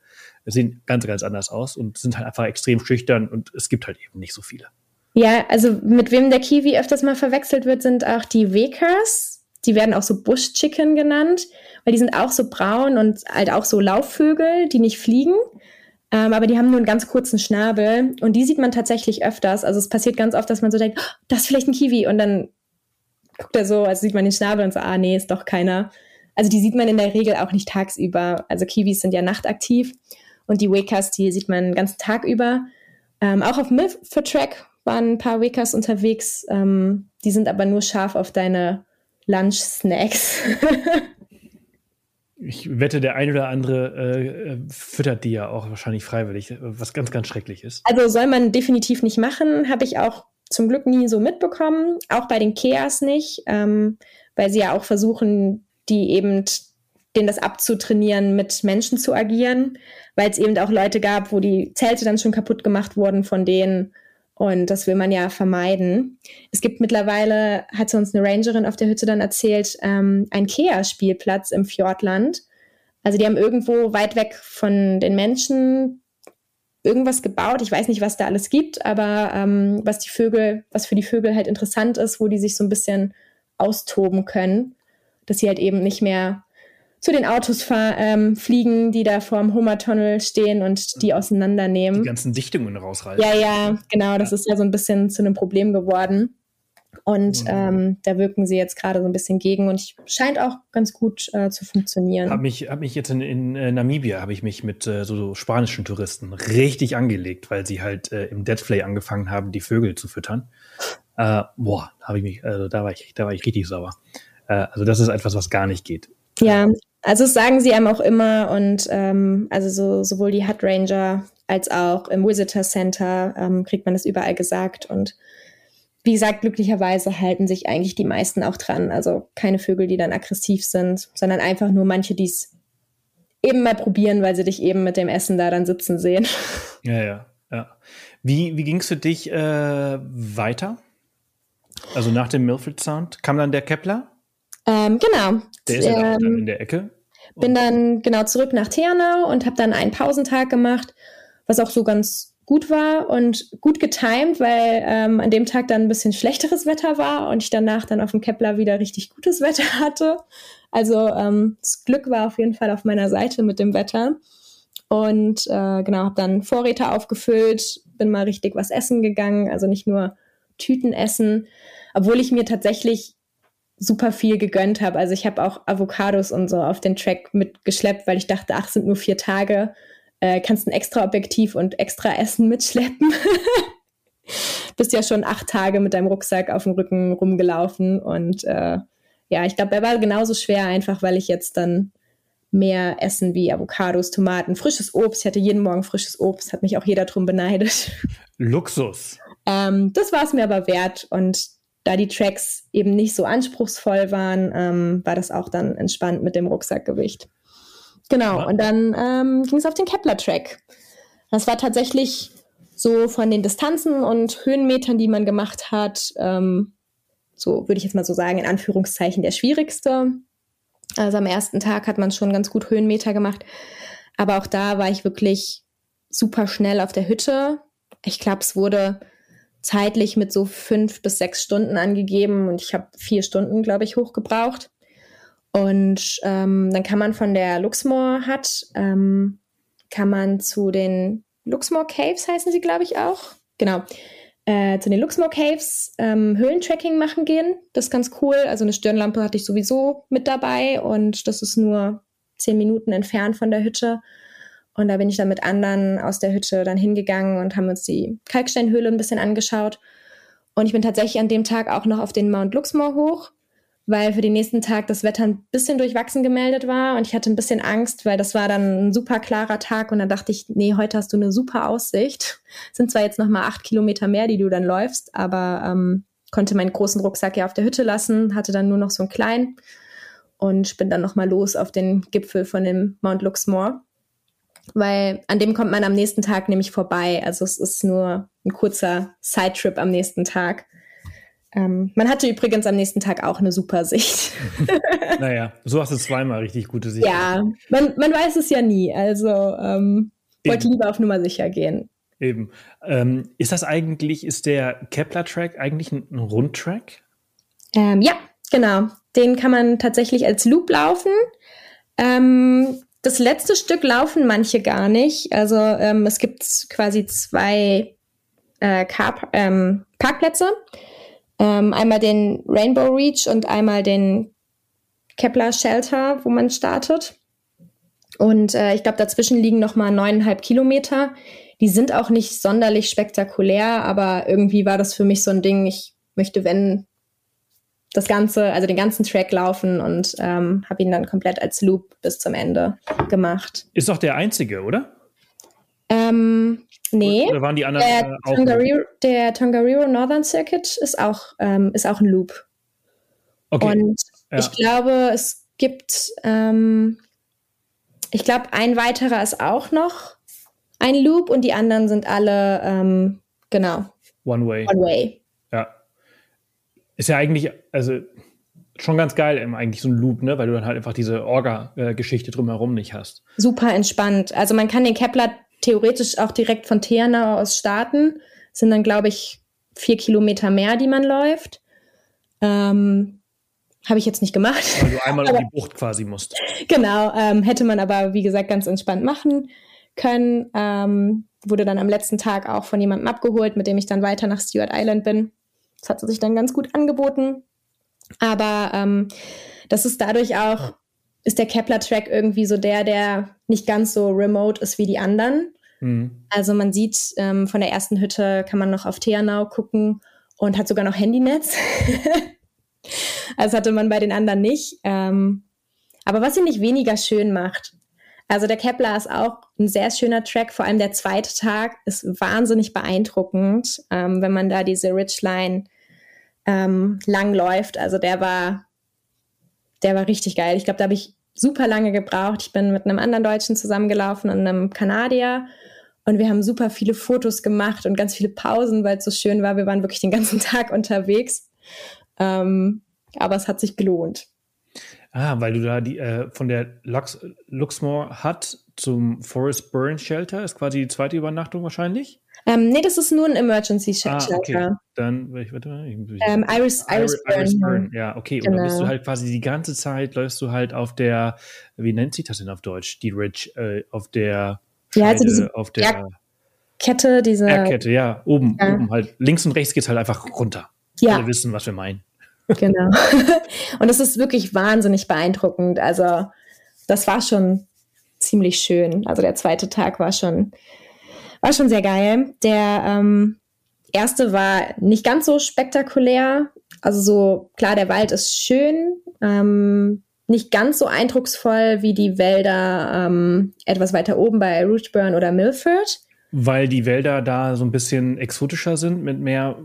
sehen ganz, ganz anders aus und sind halt einfach extrem schüchtern und es gibt halt eben nicht so viele. Ja, also mit wem der Kiwi öfters mal verwechselt wird, sind auch die Wekers. Die werden auch so Bush Chicken genannt, weil die sind auch so braun und halt auch so Laufvögel, die nicht fliegen. Ähm, aber die haben nur einen ganz kurzen Schnabel und die sieht man tatsächlich öfters. Also es passiert ganz oft, dass man so denkt, oh, das ist vielleicht ein Kiwi und dann guckt er so, also sieht man den Schnabel und so, ah nee, ist doch keiner. Also die sieht man in der Regel auch nicht tagsüber. Also Kiwis sind ja nachtaktiv und die Wakers, die sieht man den ganzen Tag über. Ähm, auch auf Milford Track waren ein paar Wakers unterwegs. Ähm, die sind aber nur scharf auf deine Lunch-Snacks. Ich wette, der ein oder andere äh, füttert die ja auch wahrscheinlich freiwillig, was ganz, ganz schrecklich ist. Also soll man definitiv nicht machen, habe ich auch zum Glück nie so mitbekommen, auch bei den Keas nicht, ähm, weil sie ja auch versuchen, die eben denen das abzutrainieren, mit Menschen zu agieren, weil es eben auch Leute gab, wo die Zelte dann schon kaputt gemacht wurden von denen. Und das will man ja vermeiden. Es gibt mittlerweile, hat uns eine Rangerin auf der Hütte dann erzählt, ähm, ein Kea-Spielplatz im Fjordland. Also die haben irgendwo weit weg von den Menschen irgendwas gebaut. Ich weiß nicht, was da alles gibt, aber ähm, was die Vögel, was für die Vögel halt interessant ist, wo die sich so ein bisschen austoben können, dass sie halt eben nicht mehr zu den Autos ähm, fliegen, die da vorm Hummertunnel stehen und die auseinandernehmen. Die ganzen Dichtungen rausreißen. Ja, ja, genau. Das ja. ist ja so ein bisschen zu einem Problem geworden. Und mhm. ähm, da wirken sie jetzt gerade so ein bisschen gegen und ich, scheint auch ganz gut äh, zu funktionieren. Habe mich, hab mich jetzt in, in äh, Namibia, habe ich mich mit äh, so, so, spanischen Touristen richtig angelegt, weil sie halt äh, im Deadflay angefangen haben, die Vögel zu füttern. Äh, boah, habe ich mich, also da war ich, da war ich richtig sauer. Äh, also das ist etwas, was gar nicht geht. Ja, also das sagen sie einem auch immer und ähm, also so, sowohl die Hut Ranger als auch im Visitor Center ähm, kriegt man das überall gesagt und wie gesagt, glücklicherweise halten sich eigentlich die meisten auch dran. Also keine Vögel, die dann aggressiv sind, sondern einfach nur manche, die es eben mal probieren, weil sie dich eben mit dem Essen da dann sitzen sehen. Ja, ja, ja. Wie, wie ging es dich äh, weiter? Also nach dem Milford Sound kam dann der Kepler? Ähm, genau. Der ist ja ähm, dann in der Ecke. Bin dann genau zurück nach Ternau und habe dann einen Pausentag gemacht, was auch so ganz gut war und gut getimt, weil ähm, an dem Tag dann ein bisschen schlechteres Wetter war und ich danach dann auf dem Kepler wieder richtig gutes Wetter hatte. Also ähm, das Glück war auf jeden Fall auf meiner Seite mit dem Wetter. Und äh, genau, habe dann Vorräte aufgefüllt, bin mal richtig was essen gegangen, also nicht nur Tüten essen, obwohl ich mir tatsächlich super viel gegönnt habe. Also ich habe auch Avocados und so auf den Track mitgeschleppt, weil ich dachte, ach, sind nur vier Tage äh, kannst ein extra Objektiv und extra Essen mitschleppen. Bist ja schon acht Tage mit deinem Rucksack auf dem Rücken rumgelaufen und äh, ja, ich glaube, er war genauso schwer, einfach weil ich jetzt dann mehr essen wie Avocados, Tomaten, frisches Obst. Ich hatte jeden Morgen frisches Obst, hat mich auch jeder drum beneidet. Luxus. Ähm, das war es mir aber wert und da die Tracks eben nicht so anspruchsvoll waren, ähm, war das auch dann entspannt mit dem Rucksackgewicht. Genau, und dann ähm, ging es auf den Kepler-Track. Das war tatsächlich so von den Distanzen und Höhenmetern, die man gemacht hat, ähm, so würde ich jetzt mal so sagen, in Anführungszeichen der schwierigste. Also am ersten Tag hat man schon ganz gut Höhenmeter gemacht. Aber auch da war ich wirklich super schnell auf der Hütte. Ich glaube, es wurde zeitlich mit so fünf bis sechs Stunden angegeben und ich habe vier Stunden, glaube ich, hochgebraucht. Und ähm, dann kann man von der Luxmore Hut, ähm, kann man zu den Luxmore Caves heißen sie, glaube ich, auch. Genau. Äh, zu den Luxmore Caves ähm, Höhlentracking machen gehen. Das ist ganz cool. Also eine Stirnlampe hatte ich sowieso mit dabei und das ist nur zehn Minuten entfernt von der Hütte. Und da bin ich dann mit anderen aus der Hütte dann hingegangen und haben uns die Kalksteinhöhle ein bisschen angeschaut. Und ich bin tatsächlich an dem Tag auch noch auf den Mount Luxmore hoch weil für den nächsten Tag das Wetter ein bisschen durchwachsen gemeldet war und ich hatte ein bisschen Angst, weil das war dann ein super klarer Tag und dann dachte ich, nee, heute hast du eine super Aussicht. Sind zwar jetzt noch mal acht Kilometer mehr, die du dann läufst, aber ähm, konnte meinen großen Rucksack ja auf der Hütte lassen, hatte dann nur noch so einen kleinen und bin dann noch mal los auf den Gipfel von dem Mount Luxmore, weil an dem kommt man am nächsten Tag nämlich vorbei. Also es ist nur ein kurzer Sidetrip am nächsten Tag. Ähm, man hatte übrigens am nächsten Tag auch eine super Sicht. naja, so hast du zweimal richtig gute Sicht. Ja, man, man weiß es ja nie. Also ähm, wollte lieber auf Nummer sicher gehen. Eben. Ähm, ist das eigentlich, ist der Kepler-Track eigentlich ein, ein Rundtrack? Ähm, ja, genau. Den kann man tatsächlich als Loop laufen. Ähm, das letzte Stück laufen manche gar nicht. Also ähm, es gibt quasi zwei äh, ähm, Parkplätze. Ähm, einmal den Rainbow Reach und einmal den Kepler Shelter, wo man startet. Und äh, ich glaube, dazwischen liegen nochmal neuneinhalb Kilometer. Die sind auch nicht sonderlich spektakulär, aber irgendwie war das für mich so ein Ding, ich möchte, wenn das Ganze, also den ganzen Track laufen und ähm, habe ihn dann komplett als Loop bis zum Ende gemacht. Ist doch der einzige, oder? Ähm, Nee. Oder waren die anderen der, äh, auch Tongariro, der Tongariro Northern Circuit ist auch, ähm, ist auch ein Loop. Okay. Und ja. ich glaube, es gibt, ähm, ich glaube, ein weiterer ist auch noch ein Loop und die anderen sind alle, ähm, genau. One Way. One Way. Ist ja eigentlich, also schon ganz geil, eigentlich so ein Loop, ne? weil du dann halt einfach diese Orga-Geschichte drumherum nicht hast. Super entspannt. Also man kann den Kepler theoretisch auch direkt von Ternau aus starten. Das sind dann, glaube ich, vier Kilometer mehr, die man läuft. Ähm, Habe ich jetzt nicht gemacht. Weil du einmal um die Bucht quasi musst. Genau, ähm, hätte man aber, wie gesagt, ganz entspannt machen können. Ähm, wurde dann am letzten Tag auch von jemandem abgeholt, mit dem ich dann weiter nach Stewart Island bin. Das hat sich dann ganz gut angeboten. Aber ähm, das ist dadurch auch, ist der Kepler-Track irgendwie so der, der nicht ganz so remote ist wie die anderen. Mhm. Also man sieht, ähm, von der ersten Hütte kann man noch auf Teanau gucken und hat sogar noch Handynetz. das hatte man bei den anderen nicht. Ähm, aber was ihn nicht weniger schön macht, also der Kepler ist auch ein sehr schöner Track, vor allem der zweite Tag ist wahnsinnig beeindruckend, ähm, wenn man da diese Ridgeline ähm, lang läuft. Also der war, der war richtig geil. Ich glaube, da habe ich super lange gebraucht. Ich bin mit einem anderen Deutschen zusammengelaufen und einem Kanadier und wir haben super viele Fotos gemacht und ganz viele Pausen, weil es so schön war. Wir waren wirklich den ganzen Tag unterwegs. Ähm, aber es hat sich gelohnt. Ah, weil du da die äh, von der Lux, Luxmore Hut zum Forest Burn Shelter ist quasi die zweite Übernachtung wahrscheinlich? Ähm, nee, das ist nur ein Emergency Shelter. Ah, okay. Dann, ich, warte mal. Ich, ähm, Iris, Iris, Iris, Burn. Iris Burn. Ja, okay. Genau. Und dann bist du genau. halt quasi die ganze Zeit, läufst du halt auf der, wie nennt sich das denn auf Deutsch? Die Ridge, äh, auf der Scheide, ja, also diese auf der Kette, diese Kette, ja, oben, ja. oben halt. Links und rechts geht es halt einfach runter. Ja. Alle wissen, was wir meinen. Genau. und es ist wirklich wahnsinnig beeindruckend. Also, das war schon ziemlich schön. Also, der zweite Tag war schon, war schon sehr geil. Der ähm, erste war nicht ganz so spektakulär. Also, so, klar, der Wald ist schön. Ähm, nicht ganz so eindrucksvoll wie die Wälder ähm, etwas weiter oben bei Rootburn oder Milford. Weil die Wälder da so ein bisschen exotischer sind, mit mehr,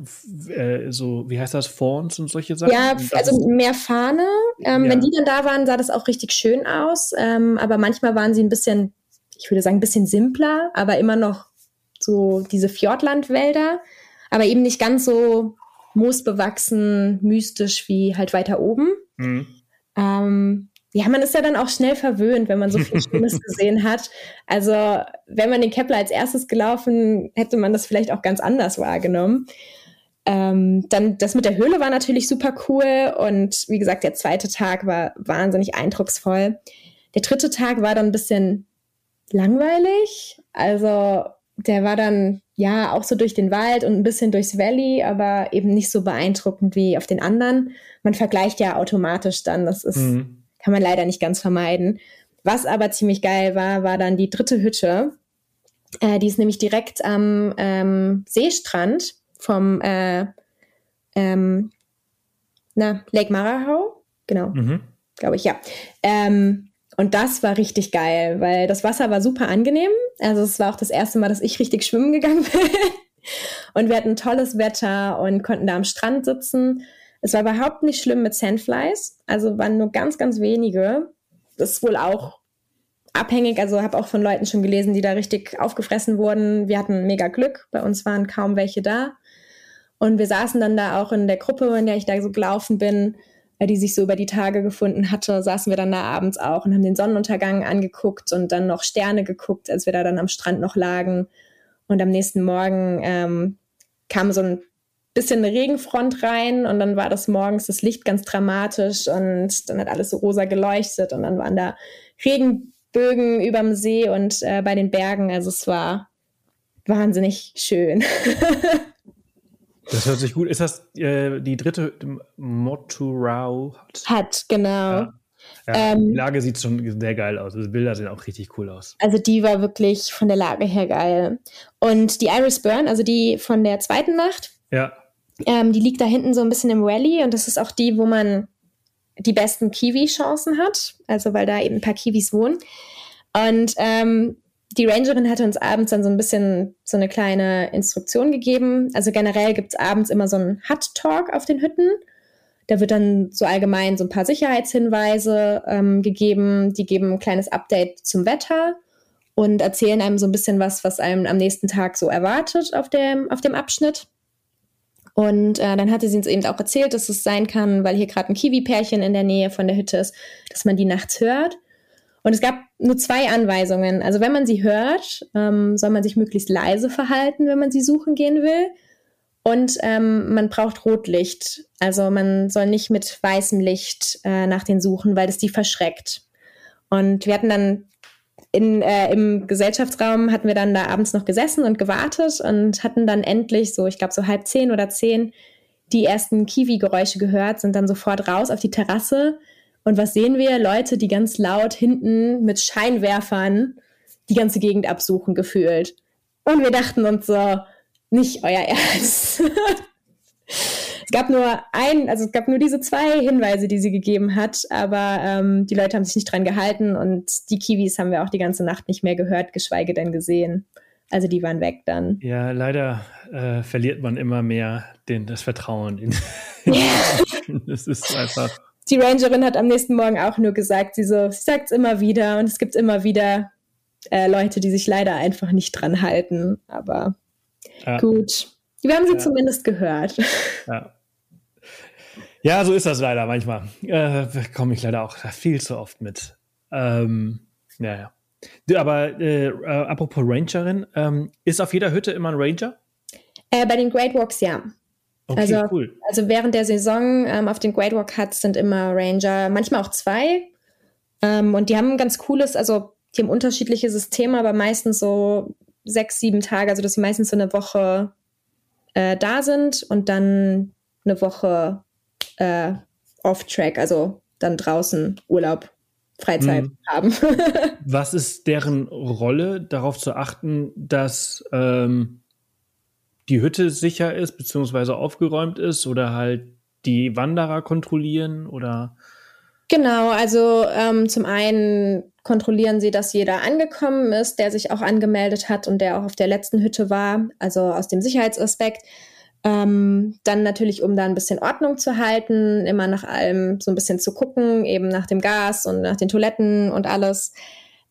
äh, so, wie heißt das, Fawns und solche Sachen? Ja, also mehr Fahne. Ähm, ja. Wenn die dann da waren, sah das auch richtig schön aus. Ähm, aber manchmal waren sie ein bisschen, ich würde sagen, ein bisschen simpler, aber immer noch so diese Fjordlandwälder. Aber eben nicht ganz so moosbewachsen, mystisch wie halt weiter oben. Mhm. Ähm, ja, man ist ja dann auch schnell verwöhnt, wenn man so viel Schönes gesehen hat. Also, wenn man den Kepler als erstes gelaufen, hätte man das vielleicht auch ganz anders wahrgenommen. Ähm, dann das mit der Höhle war natürlich super cool und wie gesagt, der zweite Tag war wahnsinnig eindrucksvoll. Der dritte Tag war dann ein bisschen langweilig. Also, der war dann ja auch so durch den Wald und ein bisschen durchs Valley, aber eben nicht so beeindruckend wie auf den anderen. Man vergleicht ja automatisch dann. Das ist. Mhm kann man leider nicht ganz vermeiden. Was aber ziemlich geil war, war dann die dritte Hütte. Äh, die ist nämlich direkt am ähm, Seestrand vom äh, ähm, na, Lake Marahau. Genau, mhm. glaube ich, ja. Ähm, und das war richtig geil, weil das Wasser war super angenehm. Also es war auch das erste Mal, dass ich richtig schwimmen gegangen bin. und wir hatten tolles Wetter und konnten da am Strand sitzen. Es war überhaupt nicht schlimm mit Sandflies, also waren nur ganz, ganz wenige. Das ist wohl auch abhängig, also habe auch von Leuten schon gelesen, die da richtig aufgefressen wurden. Wir hatten mega Glück, bei uns waren kaum welche da. Und wir saßen dann da auch in der Gruppe, in der ich da so gelaufen bin, die sich so über die Tage gefunden hatte, saßen wir dann da abends auch und haben den Sonnenuntergang angeguckt und dann noch Sterne geguckt, als wir da dann am Strand noch lagen. Und am nächsten Morgen ähm, kam so ein bisschen eine Regenfront rein und dann war das morgens das Licht ganz dramatisch und dann hat alles so rosa geleuchtet und dann waren da Regenbögen überm See und äh, bei den Bergen. Also es war wahnsinnig schön. das hört sich gut. Ist das äh, die dritte Moturau? Hat, genau. Ja. Ja, ähm, die Lage sieht schon sehr geil aus. Also Bilder sehen auch richtig cool aus. Also die war wirklich von der Lage her geil. Und die Iris Burn, also die von der zweiten Nacht, ja. Ähm, die liegt da hinten so ein bisschen im Valley und das ist auch die, wo man die besten Kiwi-Chancen hat, also weil da eben ein paar Kiwis wohnen. Und ähm, die Rangerin hatte uns abends dann so ein bisschen so eine kleine Instruktion gegeben. Also generell gibt es abends immer so einen Hut-Talk auf den Hütten. Da wird dann so allgemein so ein paar Sicherheitshinweise ähm, gegeben. Die geben ein kleines Update zum Wetter und erzählen einem so ein bisschen was, was einem am nächsten Tag so erwartet auf dem, auf dem Abschnitt. Und äh, dann hatte sie uns eben auch erzählt, dass es sein kann, weil hier gerade ein Kiwi-Pärchen in der Nähe von der Hütte ist, dass man die nachts hört. Und es gab nur zwei Anweisungen. Also wenn man sie hört, ähm, soll man sich möglichst leise verhalten, wenn man sie suchen gehen will. Und ähm, man braucht Rotlicht. Also man soll nicht mit weißem Licht äh, nach den suchen, weil das die verschreckt. Und wir hatten dann in, äh, im Gesellschaftsraum hatten wir dann da abends noch gesessen und gewartet und hatten dann endlich so, ich glaube so halb zehn oder zehn, die ersten Kiwi-Geräusche gehört, sind dann sofort raus auf die Terrasse. Und was sehen wir? Leute, die ganz laut hinten mit Scheinwerfern die ganze Gegend absuchen, gefühlt. Und wir dachten uns so, nicht euer Ernst. es gab nur ein, also es gab nur diese zwei Hinweise, die sie gegeben hat, aber ähm, die Leute haben sich nicht dran gehalten und die Kiwis haben wir auch die ganze Nacht nicht mehr gehört, geschweige denn gesehen. Also die waren weg dann. Ja, leider äh, verliert man immer mehr den, das Vertrauen in. Es ist einfach. Die Rangerin hat am nächsten Morgen auch nur gesagt, sie so, sie sagt es immer wieder und es gibt immer wieder äh, Leute, die sich leider einfach nicht dran halten. Aber ja. gut. Wir haben sie ja. zumindest gehört. Ja. Ja, so ist das leider manchmal. Äh, Komme ich leider auch viel zu oft mit. Ähm, ja, ja. Aber äh, äh, apropos Rangerin, ähm, ist auf jeder Hütte immer ein Ranger? Äh, bei den Great Walks ja. Okay, also, cool. also während der Saison ähm, auf den Great Walk Huts sind immer Ranger, manchmal auch zwei. Ähm, und die haben ein ganz cooles, also die haben unterschiedliche Systeme, aber meistens so sechs, sieben Tage, also dass sie meistens so eine Woche äh, da sind und dann eine Woche äh, off-track, also dann draußen Urlaub Freizeit mhm. haben. Was ist deren Rolle, darauf zu achten, dass ähm, die Hütte sicher ist, beziehungsweise aufgeräumt ist oder halt die Wanderer kontrollieren oder? Genau, also ähm, zum einen kontrollieren sie, dass jeder angekommen ist, der sich auch angemeldet hat und der auch auf der letzten Hütte war, also aus dem Sicherheitsaspekt. Ähm, dann natürlich, um da ein bisschen Ordnung zu halten, immer nach allem so ein bisschen zu gucken, eben nach dem Gas und nach den Toiletten und alles.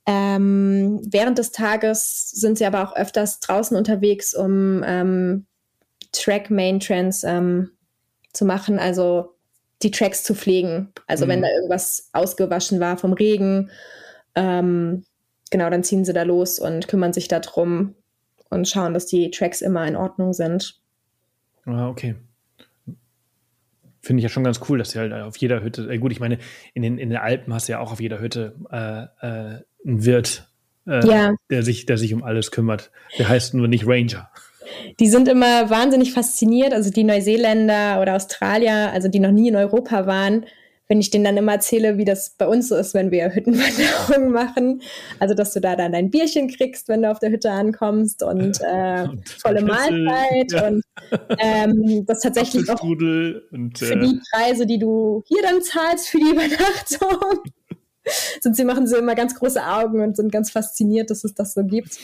Ähm, während des Tages sind sie aber auch öfters draußen unterwegs, um ähm, Track Maintenance ähm, zu machen, also die Tracks zu pflegen. Also mhm. wenn da irgendwas ausgewaschen war vom Regen, ähm, genau, dann ziehen sie da los und kümmern sich darum und schauen, dass die Tracks immer in Ordnung sind. Ah, okay. Finde ich ja schon ganz cool, dass sie halt auf jeder Hütte, äh, gut, ich meine, in den, in den Alpen hast du ja auch auf jeder Hütte äh, äh, einen Wirt, äh, ja. der, sich, der sich um alles kümmert. Der heißt nur nicht Ranger. Die sind immer wahnsinnig fasziniert, also die Neuseeländer oder Australier, also die noch nie in Europa waren, wenn ich denen dann immer erzähle, wie das bei uns so ist, wenn wir Hüttenwanderungen machen. Also, dass du da dann dein Bierchen kriegst, wenn du auf der Hütte ankommst und, äh, und volle Mahlzeit ja. und ähm, das tatsächlich auch und, äh, für die Preise, die du hier dann zahlst für die Übernachtung. sind sie machen so immer ganz große Augen und sind ganz fasziniert, dass es das so gibt.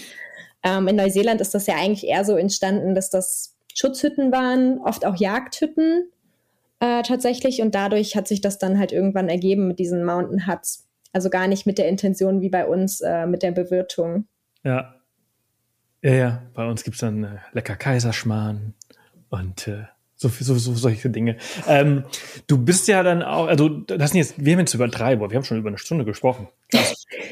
Ähm, in Neuseeland ist das ja eigentlich eher so entstanden, dass das Schutzhütten waren, oft auch Jagdhütten äh, tatsächlich. Und dadurch hat sich das dann halt irgendwann ergeben mit diesen Mountain Huts. Also gar nicht mit der Intention wie bei uns äh, mit der Bewirtung. Ja. Ja, ja. Bei uns gibt es dann äh, lecker Kaiserschmarrn und äh, so, so, so solche Dinge. Ähm, du bist ja dann auch, also das sind jetzt, wir haben jetzt über drei, wir haben schon über eine Stunde gesprochen.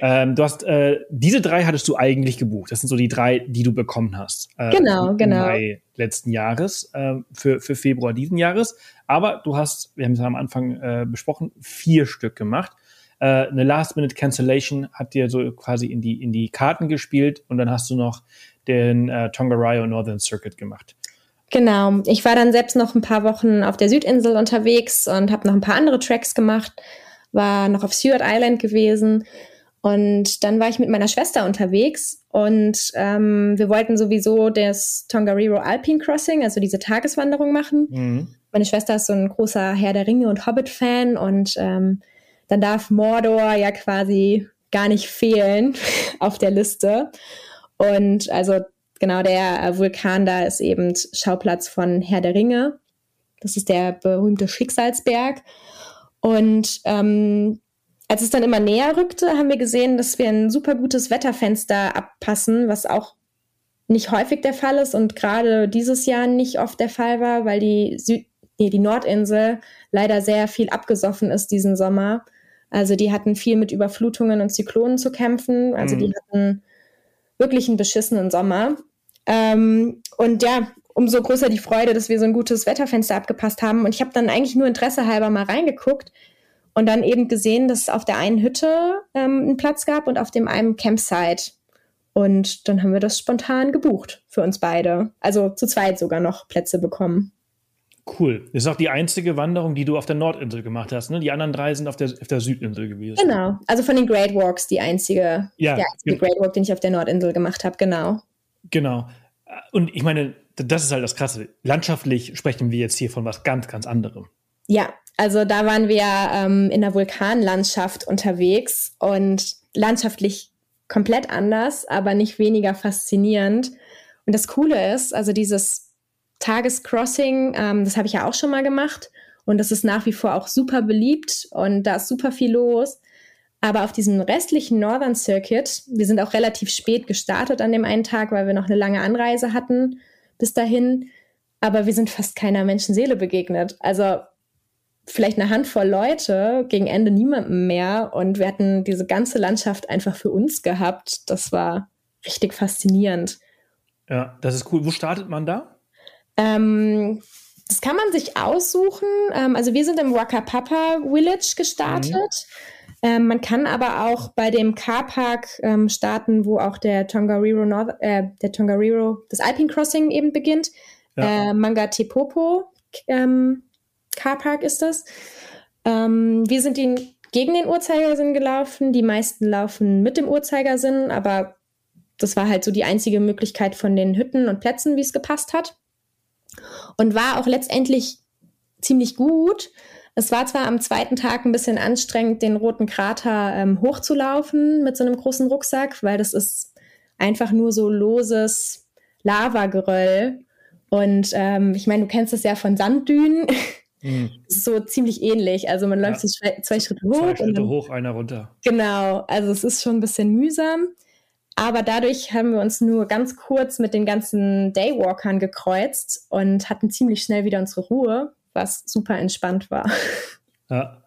ähm, du hast, äh, diese drei hattest du eigentlich gebucht. Das sind so die drei, die du bekommen hast. Äh, genau, genau. Mai letzten Jahres, äh, für, für Februar diesen Jahres. Aber du hast, wir haben es am Anfang äh, besprochen, vier Stück gemacht. Äh, eine Last-Minute-Cancellation hat dir so quasi in die, in die Karten gespielt und dann hast du noch den äh, Tongariro Northern Circuit gemacht. Genau. Ich war dann selbst noch ein paar Wochen auf der Südinsel unterwegs und habe noch ein paar andere Tracks gemacht, war noch auf Seward Island gewesen. Und dann war ich mit meiner Schwester unterwegs und ähm, wir wollten sowieso das Tongariro Alpine Crossing, also diese Tageswanderung machen. Mhm. Meine Schwester ist so ein großer Herr der Ringe und Hobbit-Fan und ähm, dann darf Mordor ja quasi gar nicht fehlen auf der Liste. Und also genau der äh, Vulkan da ist eben Schauplatz von Herr der Ringe. Das ist der berühmte Schicksalsberg. Und ähm, als es dann immer näher rückte, haben wir gesehen, dass wir ein super gutes Wetterfenster abpassen, was auch nicht häufig der Fall ist und gerade dieses Jahr nicht oft der Fall war, weil die, Süd nee, die Nordinsel leider sehr viel abgesoffen ist diesen Sommer. Also die hatten viel mit Überflutungen und Zyklonen zu kämpfen. Also mhm. die hatten wirklich einen beschissenen Sommer. Ähm, und ja, umso größer die Freude, dass wir so ein gutes Wetterfenster abgepasst haben. Und ich habe dann eigentlich nur Interesse halber mal reingeguckt und dann eben gesehen, dass es auf der einen Hütte ähm, einen Platz gab und auf dem einen Campsite. Und dann haben wir das spontan gebucht für uns beide. Also zu zweit sogar noch Plätze bekommen. Cool. Das ist auch die einzige Wanderung, die du auf der Nordinsel gemacht hast, ne? Die anderen drei sind auf der, auf der Südinsel gewesen. Genau. Also von den Great Walks die einzige, ja, der einzige Great Walk, den ich auf der Nordinsel gemacht habe, genau. Genau. Und ich meine, das ist halt das Krasse. Landschaftlich sprechen wir jetzt hier von was ganz, ganz anderem. Ja, also da waren wir ähm, in der Vulkanlandschaft unterwegs und landschaftlich komplett anders, aber nicht weniger faszinierend. Und das Coole ist, also dieses Tagescrossing, ähm, das habe ich ja auch schon mal gemacht und das ist nach wie vor auch super beliebt und da ist super viel los. Aber auf diesem restlichen Northern Circuit, wir sind auch relativ spät gestartet an dem einen Tag, weil wir noch eine lange Anreise hatten bis dahin, aber wir sind fast keiner Menschenseele begegnet. Also vielleicht eine Handvoll Leute, gegen Ende niemandem mehr und wir hatten diese ganze Landschaft einfach für uns gehabt. Das war richtig faszinierend. Ja, das ist cool. Wo startet man da? Ähm, das kann man sich aussuchen. Ähm, also wir sind im Wakapapa Village gestartet. Mhm. Ähm, man kann aber auch bei dem Carpark ähm, starten, wo auch der Tongariro, North, äh, der Tongariro, das Alpine Crossing eben beginnt. Ja. Äh, Manga Tepopo ähm, Carpark ist das. Ähm, wir sind den, gegen den Uhrzeigersinn gelaufen. Die meisten laufen mit dem Uhrzeigersinn, aber das war halt so die einzige Möglichkeit von den Hütten und Plätzen, wie es gepasst hat und war auch letztendlich ziemlich gut. Es war zwar am zweiten Tag ein bisschen anstrengend, den roten Krater ähm, hochzulaufen mit so einem großen Rucksack, weil das ist einfach nur so loses Lavageröll. Und ähm, ich meine, du kennst es ja von Sanddünen. Mhm. so ziemlich ähnlich. Also man läuft ja. so zwei, zwei, Schritte hoch. Zwei Schritte dann, hoch, einer runter. Genau. Also es ist schon ein bisschen mühsam. Aber dadurch haben wir uns nur ganz kurz mit den ganzen Daywalkern gekreuzt und hatten ziemlich schnell wieder unsere Ruhe, was super entspannt war. Ja.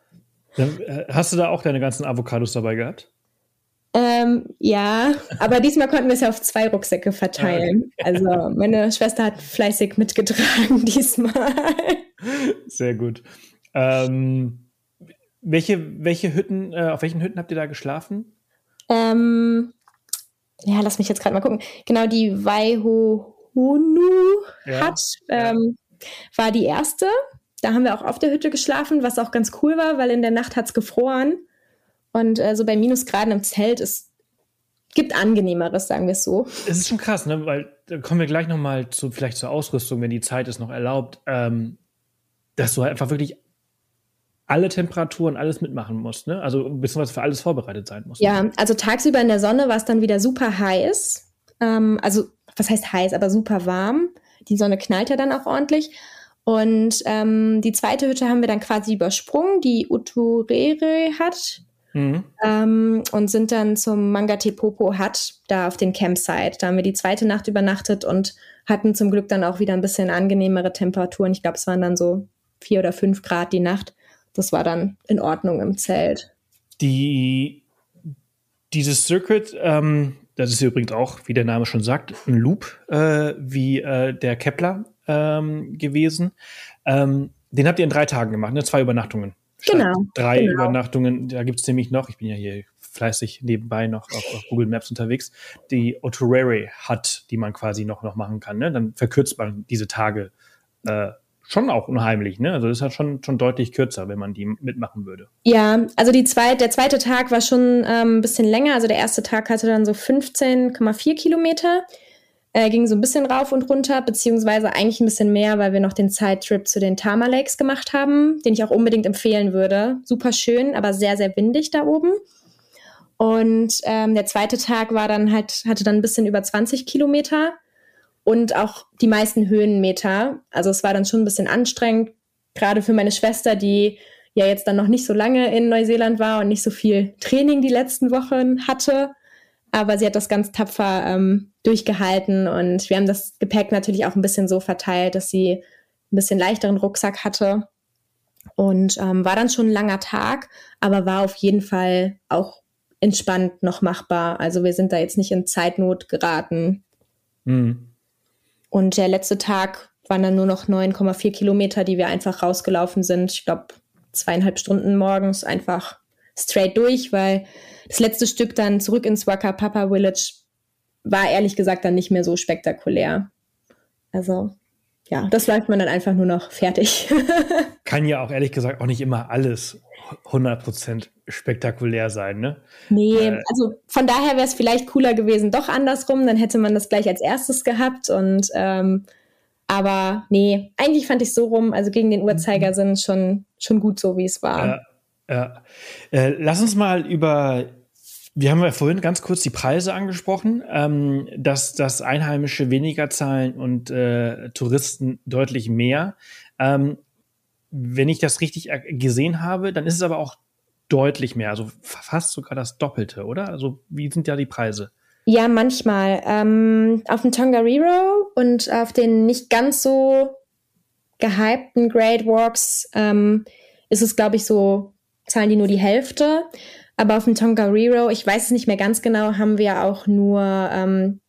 Äh, hast du da auch deine ganzen Avocados dabei gehabt? Ähm, ja, aber diesmal konnten wir es ja auf zwei Rucksäcke verteilen. Also meine Schwester hat fleißig mitgetragen diesmal. Sehr gut. Ähm, welche, welche Hütten, äh, auf welchen Hütten habt ihr da geschlafen? Ähm, ja, lass mich jetzt gerade mal gucken. Genau, die Waihohonu ja, hat, ähm. War die erste. Da haben wir auch auf der Hütte geschlafen, was auch ganz cool war, weil in der Nacht hat es gefroren. Und äh, so bei Minusgraden im Zelt ist gibt angenehmeres, sagen wir es so. Es ist schon krass, ne? Weil da kommen wir gleich nochmal zu, vielleicht zur Ausrüstung, wenn die Zeit es noch erlaubt, ähm, dass du halt einfach wirklich alle Temperaturen, alles mitmachen musst, ne? Also beziehungsweise für alles vorbereitet sein musst. Ja, also tagsüber in der Sonne war es dann wieder super heiß. Ähm, also, was heißt heiß, aber super warm. Die Sonne knallt ja dann auch ordentlich. Und ähm, die zweite Hütte haben wir dann quasi übersprungen, die Uturere hat. Mhm. Ähm, und sind dann zum Mangatepopo Hut, da auf den Campsite. Da haben wir die zweite Nacht übernachtet und hatten zum Glück dann auch wieder ein bisschen angenehmere Temperaturen. Ich glaube, es waren dann so vier oder fünf Grad die Nacht das war dann in Ordnung im Zelt. Die, dieses Circuit, ähm, das ist übrigens auch, wie der Name schon sagt, ein Loop äh, wie äh, der Kepler ähm, gewesen. Ähm, den habt ihr in drei Tagen gemacht, ne? zwei Übernachtungen. Genau. Drei genau. Übernachtungen, da gibt es nämlich noch, ich bin ja hier fleißig nebenbei noch auf, auf Google Maps unterwegs, die Oturere hat, die man quasi noch, noch machen kann. Ne? Dann verkürzt man diese Tage äh, schon auch unheimlich, ne? Also das ist halt schon, schon deutlich kürzer, wenn man die mitmachen würde. Ja, also die zweit, der zweite Tag war schon ähm, ein bisschen länger. Also der erste Tag hatte dann so 15,4 Kilometer. Äh, ging so ein bisschen rauf und runter, beziehungsweise eigentlich ein bisschen mehr, weil wir noch den Sidetrip zu den Tama Lakes gemacht haben, den ich auch unbedingt empfehlen würde. Super schön, aber sehr, sehr windig da oben. Und ähm, der zweite Tag war dann halt, hatte dann ein bisschen über 20 Kilometer und auch die meisten Höhenmeter. Also es war dann schon ein bisschen anstrengend, gerade für meine Schwester, die ja jetzt dann noch nicht so lange in Neuseeland war und nicht so viel Training die letzten Wochen hatte. Aber sie hat das ganz tapfer ähm, durchgehalten und wir haben das Gepäck natürlich auch ein bisschen so verteilt, dass sie ein bisschen leichteren Rucksack hatte. Und ähm, war dann schon ein langer Tag, aber war auf jeden Fall auch entspannt noch machbar. Also wir sind da jetzt nicht in Zeitnot geraten. Mhm. Und der letzte Tag waren dann nur noch 9,4 Kilometer, die wir einfach rausgelaufen sind. Ich glaube, zweieinhalb Stunden morgens einfach straight durch, weil das letzte Stück dann zurück ins Waka Papa Village war ehrlich gesagt dann nicht mehr so spektakulär. Also. Ja, das läuft man dann einfach nur noch fertig. Kann ja auch ehrlich gesagt auch nicht immer alles 100% spektakulär sein, ne? Nee, äh, also von daher wäre es vielleicht cooler gewesen, doch andersrum, dann hätte man das gleich als erstes gehabt und ähm, aber nee, eigentlich fand ich so rum, also gegen den Uhrzeigersinn schon, schon gut so, wie es war. Ja, ja. Äh, lass uns mal über wir haben ja vorhin ganz kurz die Preise angesprochen, ähm, dass, dass Einheimische weniger zahlen und äh, Touristen deutlich mehr. Ähm, wenn ich das richtig gesehen habe, dann ist es aber auch deutlich mehr, also fast sogar das Doppelte, oder? Also wie sind ja die Preise? Ja, manchmal. Ähm, auf dem Tongariro und auf den nicht ganz so gehypten Great Walks ähm, ist es, glaube ich, so, zahlen die nur die Hälfte. Aber auf dem Tongariro, ich weiß es nicht mehr ganz genau, haben wir auch nur ähm,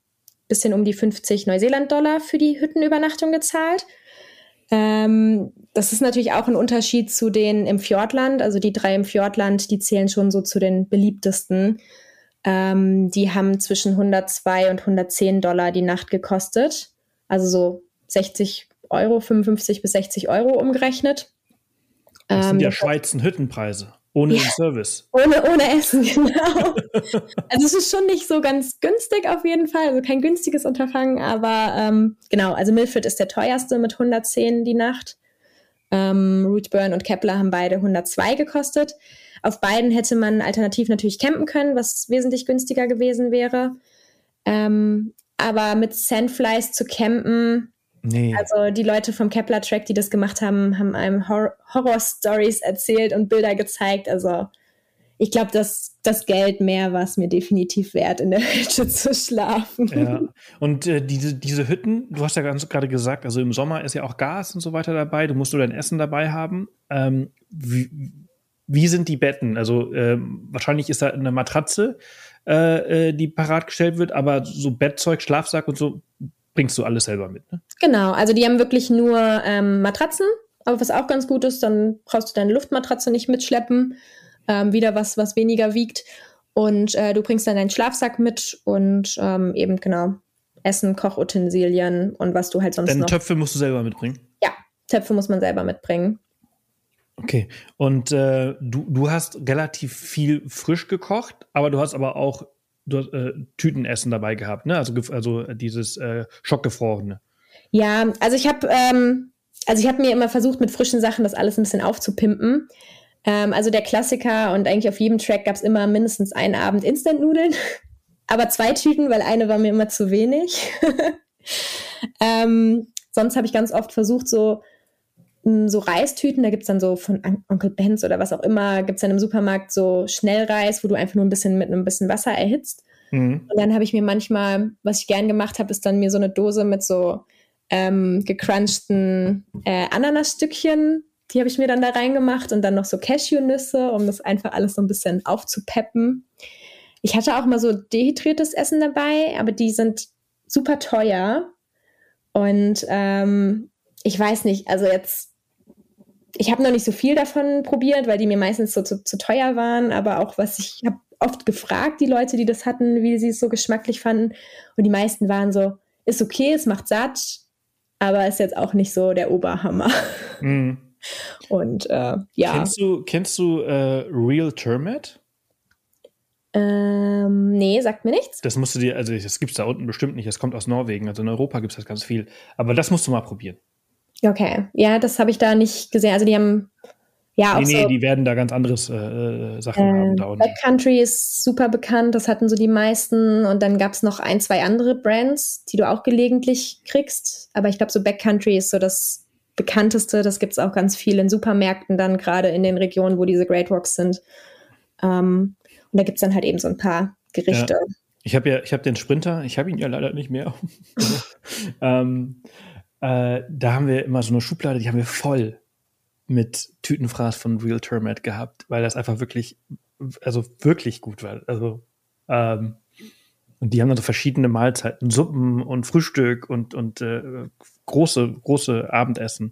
bisschen um die 50 Neuseeland-Dollar für die Hüttenübernachtung gezahlt. Ähm, das ist natürlich auch ein Unterschied zu den im Fjordland. Also die drei im Fjordland, die zählen schon so zu den beliebtesten. Ähm, die haben zwischen 102 und 110 Dollar die Nacht gekostet. Also so 60 Euro, 55 bis 60 Euro umgerechnet. Das sind ja ähm, Schweizer Hüttenpreise. Ohne ja, den Service. Ohne, ohne Essen, genau. also es ist schon nicht so ganz günstig auf jeden Fall, also kein günstiges Unterfangen, aber ähm, genau, also Milford ist der teuerste mit 110 die Nacht. Ähm, Rootburn und Kepler haben beide 102 gekostet. Auf beiden hätte man alternativ natürlich campen können, was wesentlich günstiger gewesen wäre. Ähm, aber mit Sandflies zu campen, Nee. Also die Leute vom Kepler Track, die das gemacht haben, haben einem Hor Horror-Stories erzählt und Bilder gezeigt. Also ich glaube, dass das Geld mehr war es mir definitiv wert, in der Hütte zu schlafen. Ja. Und äh, diese, diese Hütten, du hast ja ganz gerade gesagt, also im Sommer ist ja auch Gas und so weiter dabei, du musst nur dein Essen dabei haben. Ähm, wie, wie, sind die Betten? Also ähm, wahrscheinlich ist da eine Matratze, äh, äh die parat gestellt wird, aber so Bettzeug, Schlafsack und so bringst du alles selber mit. Ne? Genau, also die haben wirklich nur ähm, Matratzen, aber was auch ganz gut ist, dann brauchst du deine Luftmatratze nicht mitschleppen. Ähm, wieder was, was weniger wiegt. Und äh, du bringst dann deinen Schlafsack mit und ähm, eben genau Essen, Kochutensilien und was du halt sonst Deine noch. Töpfe musst du selber mitbringen? Ja, Töpfe muss man selber mitbringen. Okay, und äh, du, du hast relativ viel frisch gekocht, aber du hast aber auch du hast, äh, Tütenessen dabei gehabt, ne? Also, also dieses äh, schockgefrorene. Ja, also ich habe ähm, also ich mir immer versucht, mit frischen Sachen das alles ein bisschen aufzupimpen. Ähm, also der Klassiker und eigentlich auf jedem Track gab es immer mindestens einen Abend Instant-Nudeln. Aber zwei Tüten, weil eine war mir immer zu wenig. ähm, sonst habe ich ganz oft versucht, so so Reistüten, da gibt es dann so von Onkel Benz oder was auch immer, gibt es dann im Supermarkt so Schnellreis, wo du einfach nur ein bisschen mit einem bisschen Wasser erhitzt. Mhm. Und dann habe ich mir manchmal, was ich gern gemacht habe, ist dann mir so eine Dose mit so ähm, gecrunchten äh, Ananasstückchen, die habe ich mir dann da reingemacht und dann noch so Cashewnüsse, um das einfach alles so ein bisschen aufzupeppen. Ich hatte auch mal so dehydriertes Essen dabei, aber die sind super teuer. Und ähm, ich weiß nicht, also jetzt ich habe noch nicht so viel davon probiert, weil die mir meistens so zu, zu teuer waren, aber auch was ich habe oft gefragt, die Leute, die das hatten, wie sie es so geschmacklich fanden. Und die meisten waren so, ist okay, es macht satt, aber ist jetzt auch nicht so der Oberhammer. Mm. Und äh, ja. Kennst du, kennst du äh, Real Termit? Ähm, nee, sagt mir nichts. Das musst du dir, also das gibt es da unten bestimmt nicht, das kommt aus Norwegen, also in Europa gibt es das ganz viel. Aber das musst du mal probieren. Okay, ja, das habe ich da nicht gesehen. Also die haben ja auch nee, nee, so, die werden da ganz anderes äh, äh Sachen äh, haben. Da Backcountry ist super bekannt, das hatten so die meisten. Und dann gab es noch ein, zwei andere Brands, die du auch gelegentlich kriegst. Aber ich glaube, so Backcountry ist so das bekannteste. Das gibt es auch ganz viel in Supermärkten, dann gerade in den Regionen, wo diese Great Walks sind. Ähm, und da gibt es dann halt eben so ein paar Gerichte. Ja. Ich habe ja, ich habe den Sprinter, ich habe ihn ja leider nicht mehr. ähm, äh, da haben wir immer so eine Schublade, die haben wir voll mit Tütenfraß von Real Termite gehabt, weil das einfach wirklich, also wirklich gut war. Also, ähm, und die haben dann so verschiedene Mahlzeiten, Suppen und Frühstück und, und äh, große, große Abendessen.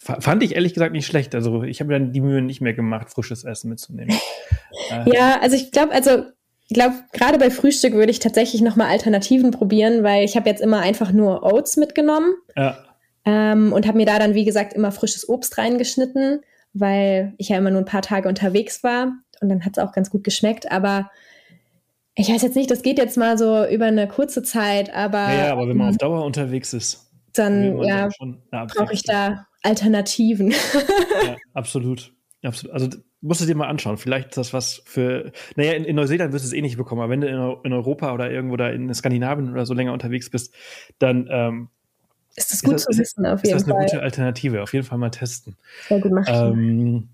F fand ich ehrlich gesagt nicht schlecht. Also ich habe dann die Mühe nicht mehr gemacht, frisches Essen mitzunehmen. äh, ja, also ich glaube, also ich glaube, gerade bei Frühstück würde ich tatsächlich nochmal Alternativen probieren, weil ich habe jetzt immer einfach nur Oats mitgenommen. Ja. ähm, und habe mir da dann, wie gesagt, immer frisches Obst reingeschnitten, weil ich ja immer nur ein paar Tage unterwegs war und dann hat es auch ganz gut geschmeckt, aber ich weiß jetzt nicht, das geht jetzt mal so über eine kurze Zeit, aber. Ja, aber wenn man auf Dauer unterwegs ist, dann ja, brauche ich da Alternativen. ja, absolut. Absolut. Also musst du dir mal anschauen. Vielleicht ist das was für. Naja, in, in Neuseeland wirst du es eh nicht bekommen, aber wenn du in, in, Europa oder irgendwo da in Skandinavien oder so länger unterwegs bist, dann ähm, ist das gut ist das, zu wissen, auf jeden Fall. Ist das eine gute Alternative? Auf jeden Fall mal testen. Sehr gut machen. Ähm,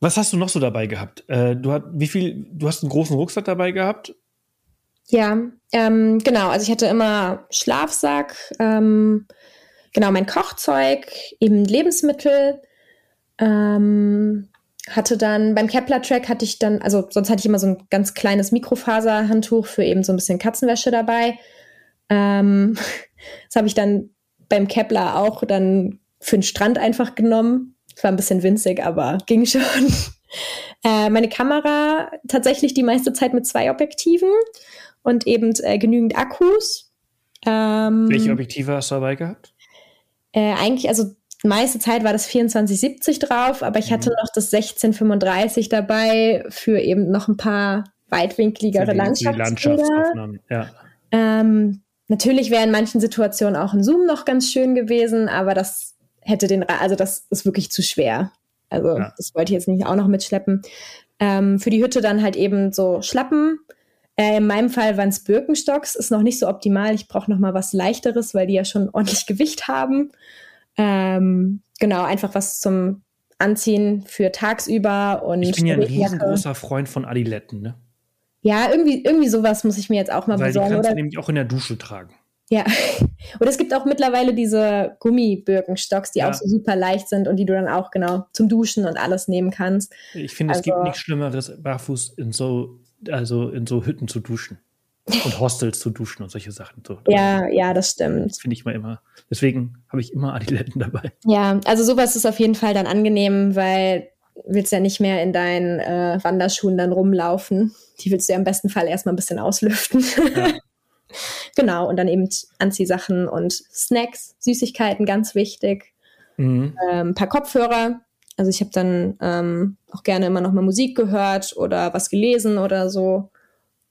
was hast du noch so dabei gehabt? Äh, du, hast, wie viel, du hast einen großen Rucksack dabei gehabt? Ja, ähm, genau. Also ich hatte immer Schlafsack, ähm, genau mein Kochzeug, eben Lebensmittel. Ähm, hatte dann beim Kepler-Track hatte ich dann, also sonst hatte ich immer so ein ganz kleines Mikrofaserhandtuch für eben so ein bisschen Katzenwäsche dabei. Ähm, das habe ich dann beim Kepler auch dann für den Strand einfach genommen. Es war ein bisschen winzig, aber ging schon. Äh, meine Kamera tatsächlich die meiste Zeit mit zwei Objektiven und eben äh, genügend Akkus. Ähm, Welche Objektive hast du dabei gehabt? Äh, eigentlich, also meiste Zeit war das 2470 drauf, aber ich mhm. hatte noch das 1635 dabei für eben noch ein paar weitwinkligere Landschaftsbilder. Ja. Ähm, natürlich wäre in manchen Situationen auch ein Zoom noch ganz schön gewesen, aber das hätte den, also das ist wirklich zu schwer. Also ja. das wollte ich jetzt nicht auch noch mitschleppen. Ähm, für die Hütte dann halt eben so Schlappen. Äh, in meinem Fall waren es Birkenstocks, ist noch nicht so optimal. Ich brauche noch mal was leichteres, weil die ja schon ordentlich Gewicht haben. Ähm, genau, einfach was zum Anziehen für tagsüber und. Ich bin ja ein riesengroßer Freund von Adiletten, ne? Ja, irgendwie, irgendwie sowas muss ich mir jetzt auch mal weil besorgen. Die kannst du nämlich auch in der Dusche tragen. Ja. Und es gibt auch mittlerweile diese Gummibirkenstocks, die ja. auch so super leicht sind und die du dann auch genau zum Duschen und alles nehmen kannst. Ich finde, also, es gibt also nichts Schlimmeres, barfuß in so, also in so Hütten zu duschen. Und Hostels zu duschen und solche Sachen. So, ja, ja, das stimmt. Finde ich mal immer. Deswegen habe ich immer Adiletten dabei. Ja, also sowas ist auf jeden Fall dann angenehm, weil willst ja nicht mehr in deinen äh, Wanderschuhen dann rumlaufen. Die willst du ja im besten Fall erstmal ein bisschen auslüften. Ja. genau, und dann eben Anziehsachen und Snacks, Süßigkeiten, ganz wichtig. Mhm. Ähm, ein paar Kopfhörer. Also ich habe dann ähm, auch gerne immer noch mal Musik gehört oder was gelesen oder so,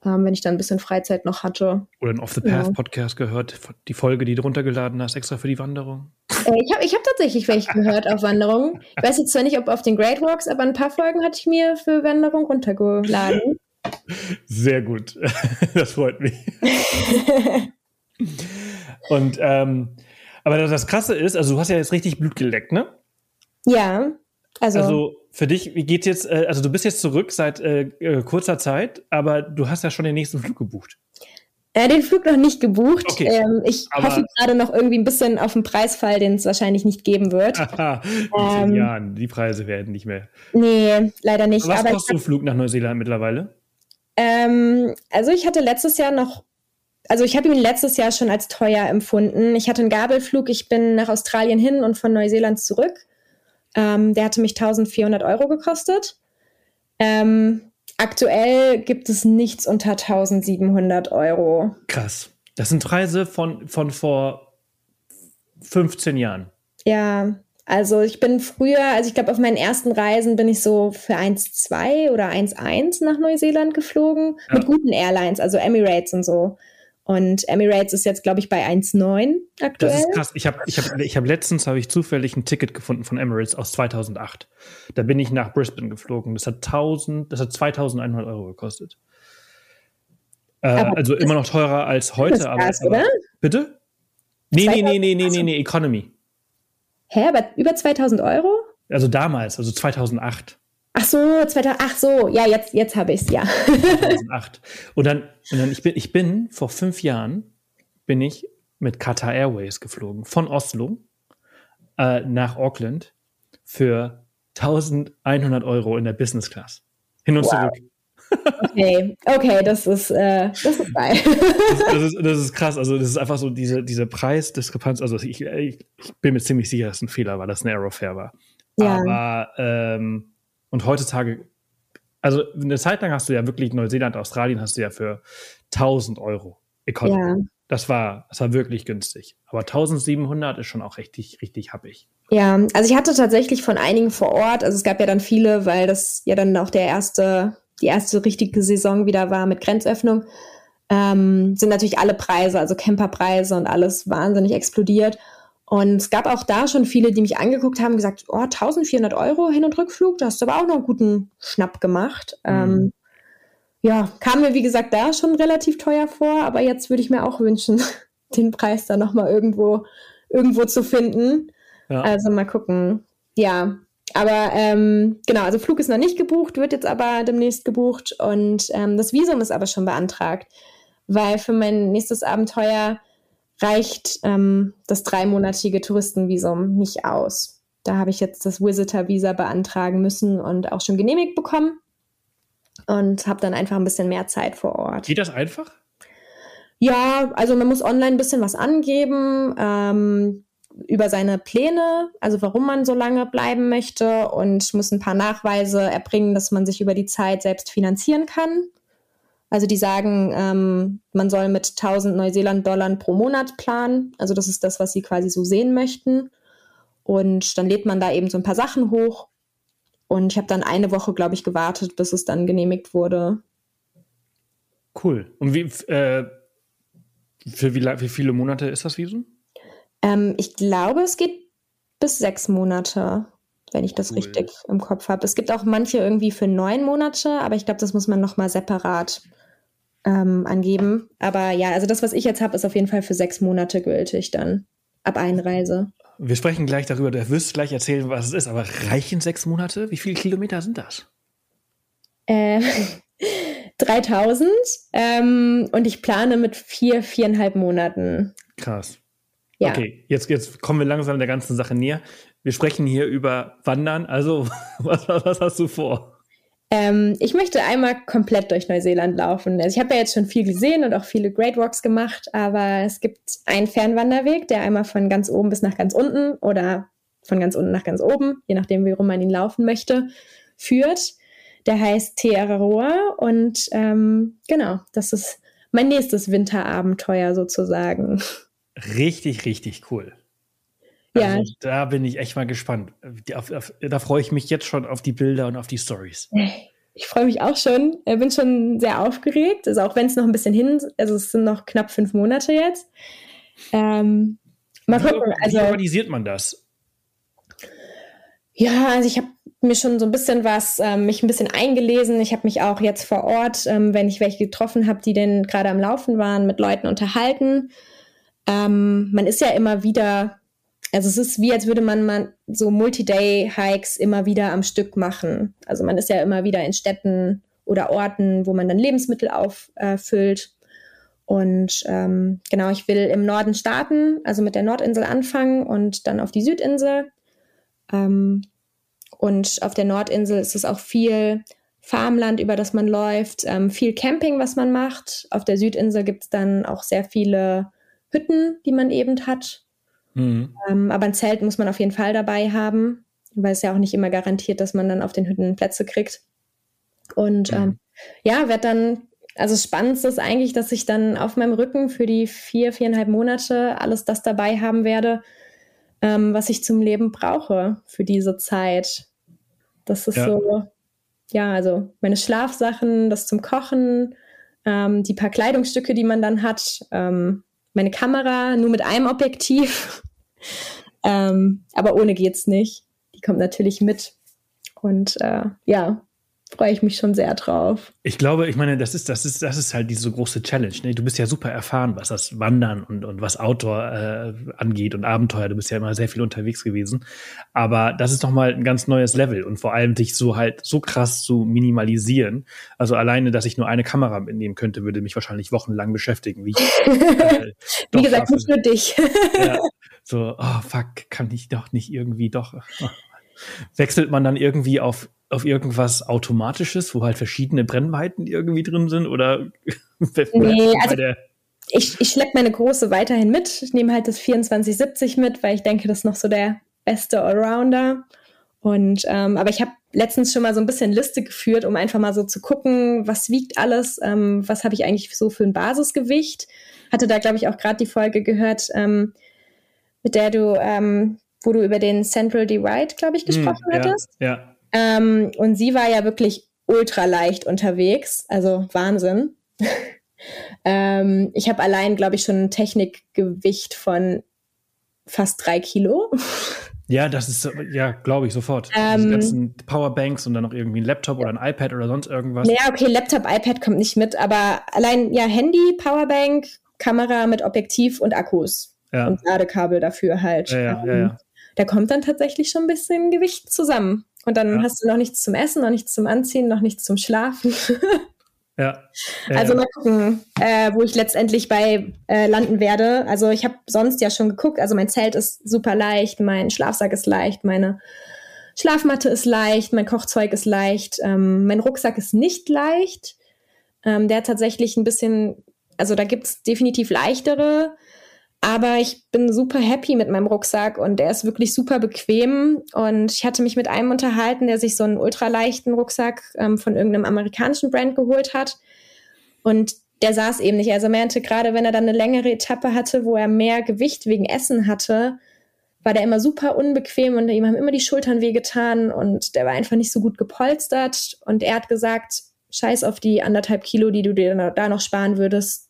ähm, wenn ich dann ein bisschen Freizeit noch hatte. Oder ein Off the Path ja. Podcast gehört, die Folge, die du runtergeladen hast, extra für die Wanderung. Äh, ich habe ich hab tatsächlich welche gehört auf Wanderung. Ich weiß jetzt zwar nicht, ob auf den Great Walks, aber ein paar Folgen hatte ich mir für Wanderung runtergeladen. Sehr gut. Das freut mich. Und ähm, aber das Krasse ist, also du hast ja jetzt richtig Blut geleckt, ne? Ja. Also, also für dich, wie geht's jetzt? Äh, also du bist jetzt zurück seit äh, äh, kurzer Zeit, aber du hast ja schon den nächsten Flug gebucht. Äh, den Flug noch nicht gebucht. Okay. Ähm, ich aber hoffe gerade noch irgendwie ein bisschen auf den Preisfall, den es wahrscheinlich nicht geben wird. in ähm, Jahren, die Preise werden nicht mehr. Nee, leider nicht. Was aber kostet so ein Flug nach Neuseeland mittlerweile? Ähm, also ich hatte letztes Jahr noch, also ich habe ihn letztes Jahr schon als teuer empfunden. Ich hatte einen Gabelflug, ich bin nach Australien hin und von Neuseeland zurück. Ähm, der hatte mich 1400 Euro gekostet. Ähm, aktuell gibt es nichts unter 1700 Euro. Krass. Das sind Preise von, von vor 15 Jahren. Ja, also ich bin früher, also ich glaube, auf meinen ersten Reisen bin ich so für 1,2 oder 1,1 nach Neuseeland geflogen. Ja. Mit guten Airlines, also Emirates und so. Und Emirates ist jetzt, glaube ich, bei 1,9 aktuell. Das ist krass. Ich habe ich hab, ich hab letztens habe ich zufällig ein Ticket gefunden von Emirates aus 2008. Da bin ich nach Brisbane geflogen. Das hat 1000, das hat 2100 Euro gekostet. Äh, also immer noch teurer als heute. Krass, aber, aber, oder? Bitte? Nee, nee, nee, nee, nee, nee, nee, Economy. Hä, aber über 2000 Euro? Also damals, also 2008. Ach so, 2000, ach so, ja, jetzt, jetzt habe ich es, ja. 2008. Und dann, und dann ich, bin, ich bin vor fünf Jahren, bin ich mit Qatar Airways geflogen, von Oslo äh, nach Auckland für 1100 Euro in der Business Class. Hin und wow. zurück. Okay, okay, das ist, äh, das ist geil. Das, das, ist, das ist krass. Also, das ist einfach so diese, diese Preisdiskrepanz. Also, ich, ich, ich bin mir ziemlich sicher, dass es ein Fehler war, dass ein Aerofair war. Ja. Aber, ähm, und heutzutage, also eine Zeit lang hast du ja wirklich Neuseeland, Australien hast du ja für 1000 Euro Economy. Ja. Das war, das war wirklich günstig. Aber 1700 ist schon auch richtig, richtig happig. Ja, also ich hatte tatsächlich von einigen vor Ort, also es gab ja dann viele, weil das ja dann auch der erste, die erste richtige Saison wieder war mit Grenzöffnung, ähm, sind natürlich alle Preise, also Camperpreise und alles wahnsinnig explodiert. Und es gab auch da schon viele, die mich angeguckt haben, gesagt, oh, 1400 Euro Hin- und Rückflug, da hast du aber auch noch einen guten Schnapp gemacht. Mhm. Ähm, ja, kam mir wie gesagt da schon relativ teuer vor, aber jetzt würde ich mir auch wünschen, den Preis da nochmal irgendwo, irgendwo zu finden. Ja. Also mal gucken. Ja, aber ähm, genau, also Flug ist noch nicht gebucht, wird jetzt aber demnächst gebucht und ähm, das Visum ist aber schon beantragt, weil für mein nächstes Abenteuer reicht ähm, das dreimonatige Touristenvisum nicht aus. Da habe ich jetzt das Visitor-Visa beantragen müssen und auch schon genehmigt bekommen und habe dann einfach ein bisschen mehr Zeit vor Ort. Geht das einfach? Ja, also man muss online ein bisschen was angeben ähm, über seine Pläne, also warum man so lange bleiben möchte und muss ein paar Nachweise erbringen, dass man sich über die Zeit selbst finanzieren kann. Also die sagen, ähm, man soll mit 1000 Neuseeland-Dollar pro Monat planen. Also das ist das, was sie quasi so sehen möchten. Und dann lädt man da eben so ein paar Sachen hoch und ich habe dann eine Woche, glaube ich, gewartet, bis es dann genehmigt wurde. Cool. Und wie, äh, für wie, wie, viele Monate ist das Visum? Ähm, ich glaube, es geht bis sechs Monate, wenn ich das cool. richtig im Kopf habe. Es gibt auch manche irgendwie für neun Monate, aber ich glaube, das muss man nochmal separat ähm, angeben. Aber ja, also das, was ich jetzt habe, ist auf jeden Fall für sechs Monate gültig dann ab Einreise. Wir sprechen gleich darüber, du wirst gleich erzählen, was es ist, aber reichen sechs Monate? Wie viele Kilometer sind das? Äh, 3000 ähm, und ich plane mit vier, viereinhalb Monaten. Krass. Ja. Okay, jetzt, jetzt kommen wir langsam der ganzen Sache näher. Wir sprechen hier über Wandern, also was, was, was hast du vor? Ähm, ich möchte einmal komplett durch Neuseeland laufen. Also ich habe ja jetzt schon viel gesehen und auch viele Great Walks gemacht, aber es gibt einen Fernwanderweg, der einmal von ganz oben bis nach ganz unten oder von ganz unten nach ganz oben, je nachdem, wie rum man ihn laufen möchte, führt. Der heißt Te Araroa und ähm, genau, das ist mein nächstes Winterabenteuer sozusagen. Richtig, richtig cool. Ja. Also, da bin ich echt mal gespannt. Da freue ich mich jetzt schon auf die Bilder und auf die Stories. Ich freue mich auch schon. Ich bin schon sehr aufgeregt. Also auch wenn es noch ein bisschen hin, also es sind noch knapp fünf Monate jetzt. Ähm, mal gucken. Wie, also, wie organisiert man das? Ja, also ich habe mir schon so ein bisschen was, ähm, mich ein bisschen eingelesen. Ich habe mich auch jetzt vor Ort, ähm, wenn ich welche getroffen habe, die denn gerade am Laufen waren, mit Leuten unterhalten. Ähm, man ist ja immer wieder also es ist wie, als würde man mal so Multi-Day-Hikes immer wieder am Stück machen. Also man ist ja immer wieder in Städten oder Orten, wo man dann Lebensmittel auffüllt. und ähm, genau, ich will im Norden starten, also mit der Nordinsel anfangen und dann auf die Südinsel. Ähm, und auf der Nordinsel ist es auch viel Farmland, über das man läuft, ähm, viel Camping, was man macht. Auf der Südinsel gibt es dann auch sehr viele Hütten, die man eben hat. Mhm. Ähm, aber ein Zelt muss man auf jeden Fall dabei haben, weil es ja auch nicht immer garantiert, dass man dann auf den Hütten Plätze kriegt. Und mhm. ähm, ja, wird dann, also das Spannendste ist eigentlich, dass ich dann auf meinem Rücken für die vier, viereinhalb Monate alles das dabei haben werde, ähm, was ich zum Leben brauche für diese Zeit. Das ist ja. so, ja, also meine Schlafsachen, das zum Kochen, ähm, die paar Kleidungsstücke, die man dann hat, ähm, meine Kamera nur mit einem Objektiv. Ähm, aber ohne geht's nicht. Die kommt natürlich mit. Und äh, ja, freue ich mich schon sehr drauf. Ich glaube, ich meine, das ist, das ist, das ist halt diese große Challenge. Ne? Du bist ja super erfahren, was das Wandern und, und was Outdoor äh, angeht und Abenteuer. Du bist ja immer sehr viel unterwegs gewesen. Aber das ist nochmal ein ganz neues Level und vor allem dich so halt so krass zu minimalisieren. Also alleine, dass ich nur eine Kamera mitnehmen könnte, würde mich wahrscheinlich wochenlang beschäftigen. Wie, ich, äh, wie gesagt, nicht für dich. ja, so, oh fuck, kann ich doch nicht irgendwie doch. Wechselt man dann irgendwie auf auf irgendwas Automatisches, wo halt verschiedene Brennweiten irgendwie drin sind? Oder nee, also ich, ich schleppe meine große weiterhin mit. Ich nehme halt das 2470 mit, weil ich denke, das ist noch so der beste Allrounder. Und ähm, aber ich habe letztens schon mal so ein bisschen Liste geführt, um einfach mal so zu gucken, was wiegt alles, ähm, was habe ich eigentlich so für ein Basisgewicht. Hatte da, glaube ich, auch gerade die Folge gehört, ähm, mit der du, ähm, wo du über den Central Divide, glaube ich, hm, gesprochen mm, ja, hattest. Ja. Ähm, und sie war ja wirklich ultra leicht unterwegs, also Wahnsinn. ähm, ich habe allein, glaube ich, schon ein Technikgewicht von fast drei Kilo. Ja, das ist, ja, glaube ich, sofort. Ähm, Diese ganzen Powerbanks und dann noch irgendwie ein Laptop oder ein iPad oder sonst irgendwas. Ja, okay, Laptop, iPad kommt nicht mit, aber allein, ja, Handy, Powerbank, Kamera mit Objektiv und Akkus. Ja. Und Ladekabel dafür halt. Ja, ja, ja, ja. Da kommt dann tatsächlich schon ein bisschen Gewicht zusammen. Und dann ja. hast du noch nichts zum Essen, noch nichts zum Anziehen, noch nichts zum Schlafen. Ja. also mal gucken, äh, wo ich letztendlich bei äh, landen werde. Also ich habe sonst ja schon geguckt. Also mein Zelt ist super leicht, mein Schlafsack ist leicht, meine Schlafmatte ist leicht, mein Kochzeug ist leicht, ähm, mein Rucksack ist nicht leicht. Ähm, der hat tatsächlich ein bisschen, also da gibt es definitiv leichtere. Aber ich bin super happy mit meinem Rucksack und der ist wirklich super bequem. Und ich hatte mich mit einem unterhalten, der sich so einen ultraleichten Rucksack ähm, von irgendeinem amerikanischen Brand geholt hat. Und der saß eben nicht. Also er meinte, gerade wenn er dann eine längere Etappe hatte, wo er mehr Gewicht wegen Essen hatte, war der immer super unbequem und ihm haben immer die Schultern wehgetan und der war einfach nicht so gut gepolstert. Und er hat gesagt, scheiß auf die anderthalb Kilo, die du dir da noch sparen würdest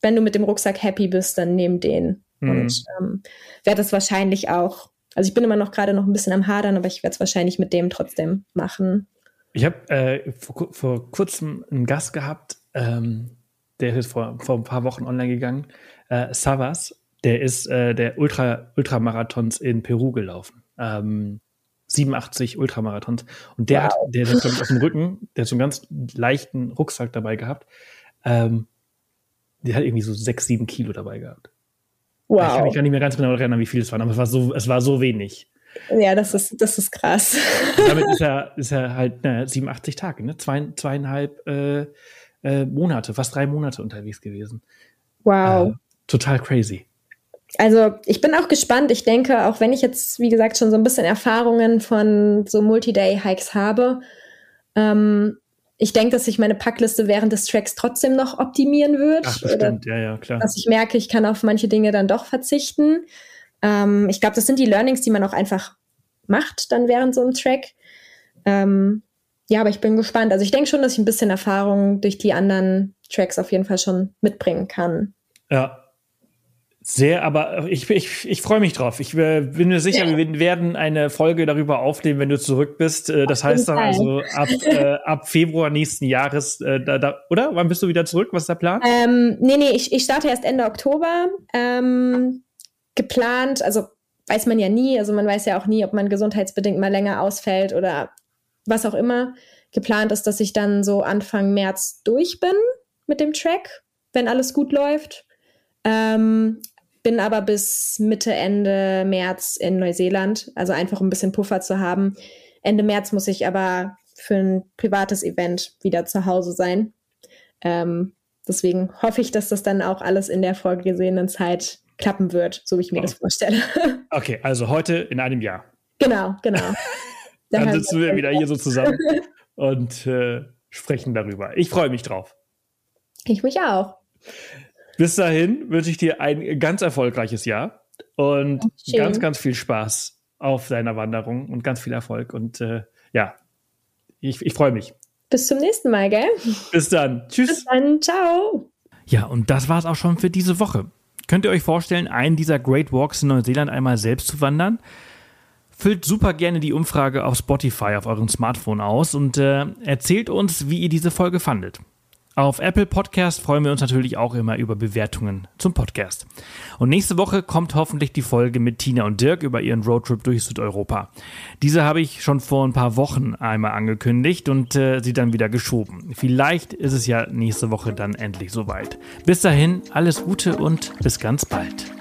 wenn du mit dem Rucksack happy bist, dann nimm den. Mhm. Und ähm, werde es wahrscheinlich auch, also ich bin immer noch gerade noch ein bisschen am Hadern, aber ich werde es wahrscheinlich mit dem trotzdem machen. Ich habe äh, vor, vor, kurzem einen Gast gehabt, ähm, der ist vor, vor ein paar Wochen online gegangen, äh, Savas, der ist äh, der Ultra, Ultramarathons in Peru gelaufen. Ähm, 87 Ultramarathons. Und der wow. hat, der, der auf dem Rücken, der hat so einen ganz leichten Rucksack dabei gehabt. Ähm, die hat irgendwie so sechs, sieben Kilo dabei gehabt. Wow. Ich kann mich gar nicht mehr ganz genau erinnern, wie viel es waren, aber es war so, es war so wenig. Ja, das ist, das ist krass. damit ist er, ist er halt ne, 87 Tage, ne? Zwei, zweieinhalb äh, äh, Monate, fast drei Monate unterwegs gewesen. Wow. Äh, total crazy. Also ich bin auch gespannt. Ich denke, auch wenn ich jetzt, wie gesagt, schon so ein bisschen Erfahrungen von so Multi-Day-Hikes habe, ähm, ich denke, dass sich meine Packliste während des Tracks trotzdem noch optimieren wird. Ach, bestimmt, ja, ja, klar. Dass ich merke, ich kann auf manche Dinge dann doch verzichten. Ähm, ich glaube, das sind die Learnings, die man auch einfach macht dann während so einem Track. Ähm, ja, aber ich bin gespannt. Also ich denke schon, dass ich ein bisschen Erfahrung durch die anderen Tracks auf jeden Fall schon mitbringen kann. Ja, sehr, aber ich, ich, ich freue mich drauf. Ich äh, bin mir sicher, ja. wir werden eine Folge darüber aufnehmen, wenn du zurück bist. Äh, das heißt dann also ab, äh, ab Februar nächsten Jahres, äh, da, da, oder? Wann bist du wieder zurück? Was ist der Plan? Ähm, nee, nee, ich, ich starte erst Ende Oktober. Ähm, geplant, also weiß man ja nie, also man weiß ja auch nie, ob man gesundheitsbedingt mal länger ausfällt oder was auch immer. Geplant ist, dass ich dann so Anfang März durch bin mit dem Track, wenn alles gut läuft. Ähm, bin aber bis Mitte, Ende März in Neuseeland, also einfach um ein bisschen Puffer zu haben. Ende März muss ich aber für ein privates Event wieder zu Hause sein. Ähm, deswegen hoffe ich, dass das dann auch alles in der vorgesehenen Zeit klappen wird, so wie ich mir oh. das vorstelle. Okay, also heute in einem Jahr. Genau, genau. dann sitzen wir wieder hier so zusammen und äh, sprechen darüber. Ich freue mich drauf. Ich mich auch. Bis dahin wünsche ich dir ein ganz erfolgreiches Jahr und Schön. ganz, ganz viel Spaß auf deiner Wanderung und ganz viel Erfolg. Und äh, ja, ich, ich freue mich. Bis zum nächsten Mal, gell? Bis dann. Tschüss. Bis dann. Ciao. Ja, und das war es auch schon für diese Woche. Könnt ihr euch vorstellen, einen dieser Great Walks in Neuseeland einmal selbst zu wandern? Füllt super gerne die Umfrage auf Spotify auf eurem Smartphone aus und äh, erzählt uns, wie ihr diese Folge fandet. Auf Apple Podcast freuen wir uns natürlich auch immer über Bewertungen zum Podcast. Und nächste Woche kommt hoffentlich die Folge mit Tina und Dirk über ihren Roadtrip durch Südeuropa. Diese habe ich schon vor ein paar Wochen einmal angekündigt und äh, sie dann wieder geschoben. Vielleicht ist es ja nächste Woche dann endlich soweit. Bis dahin, alles Gute und bis ganz bald.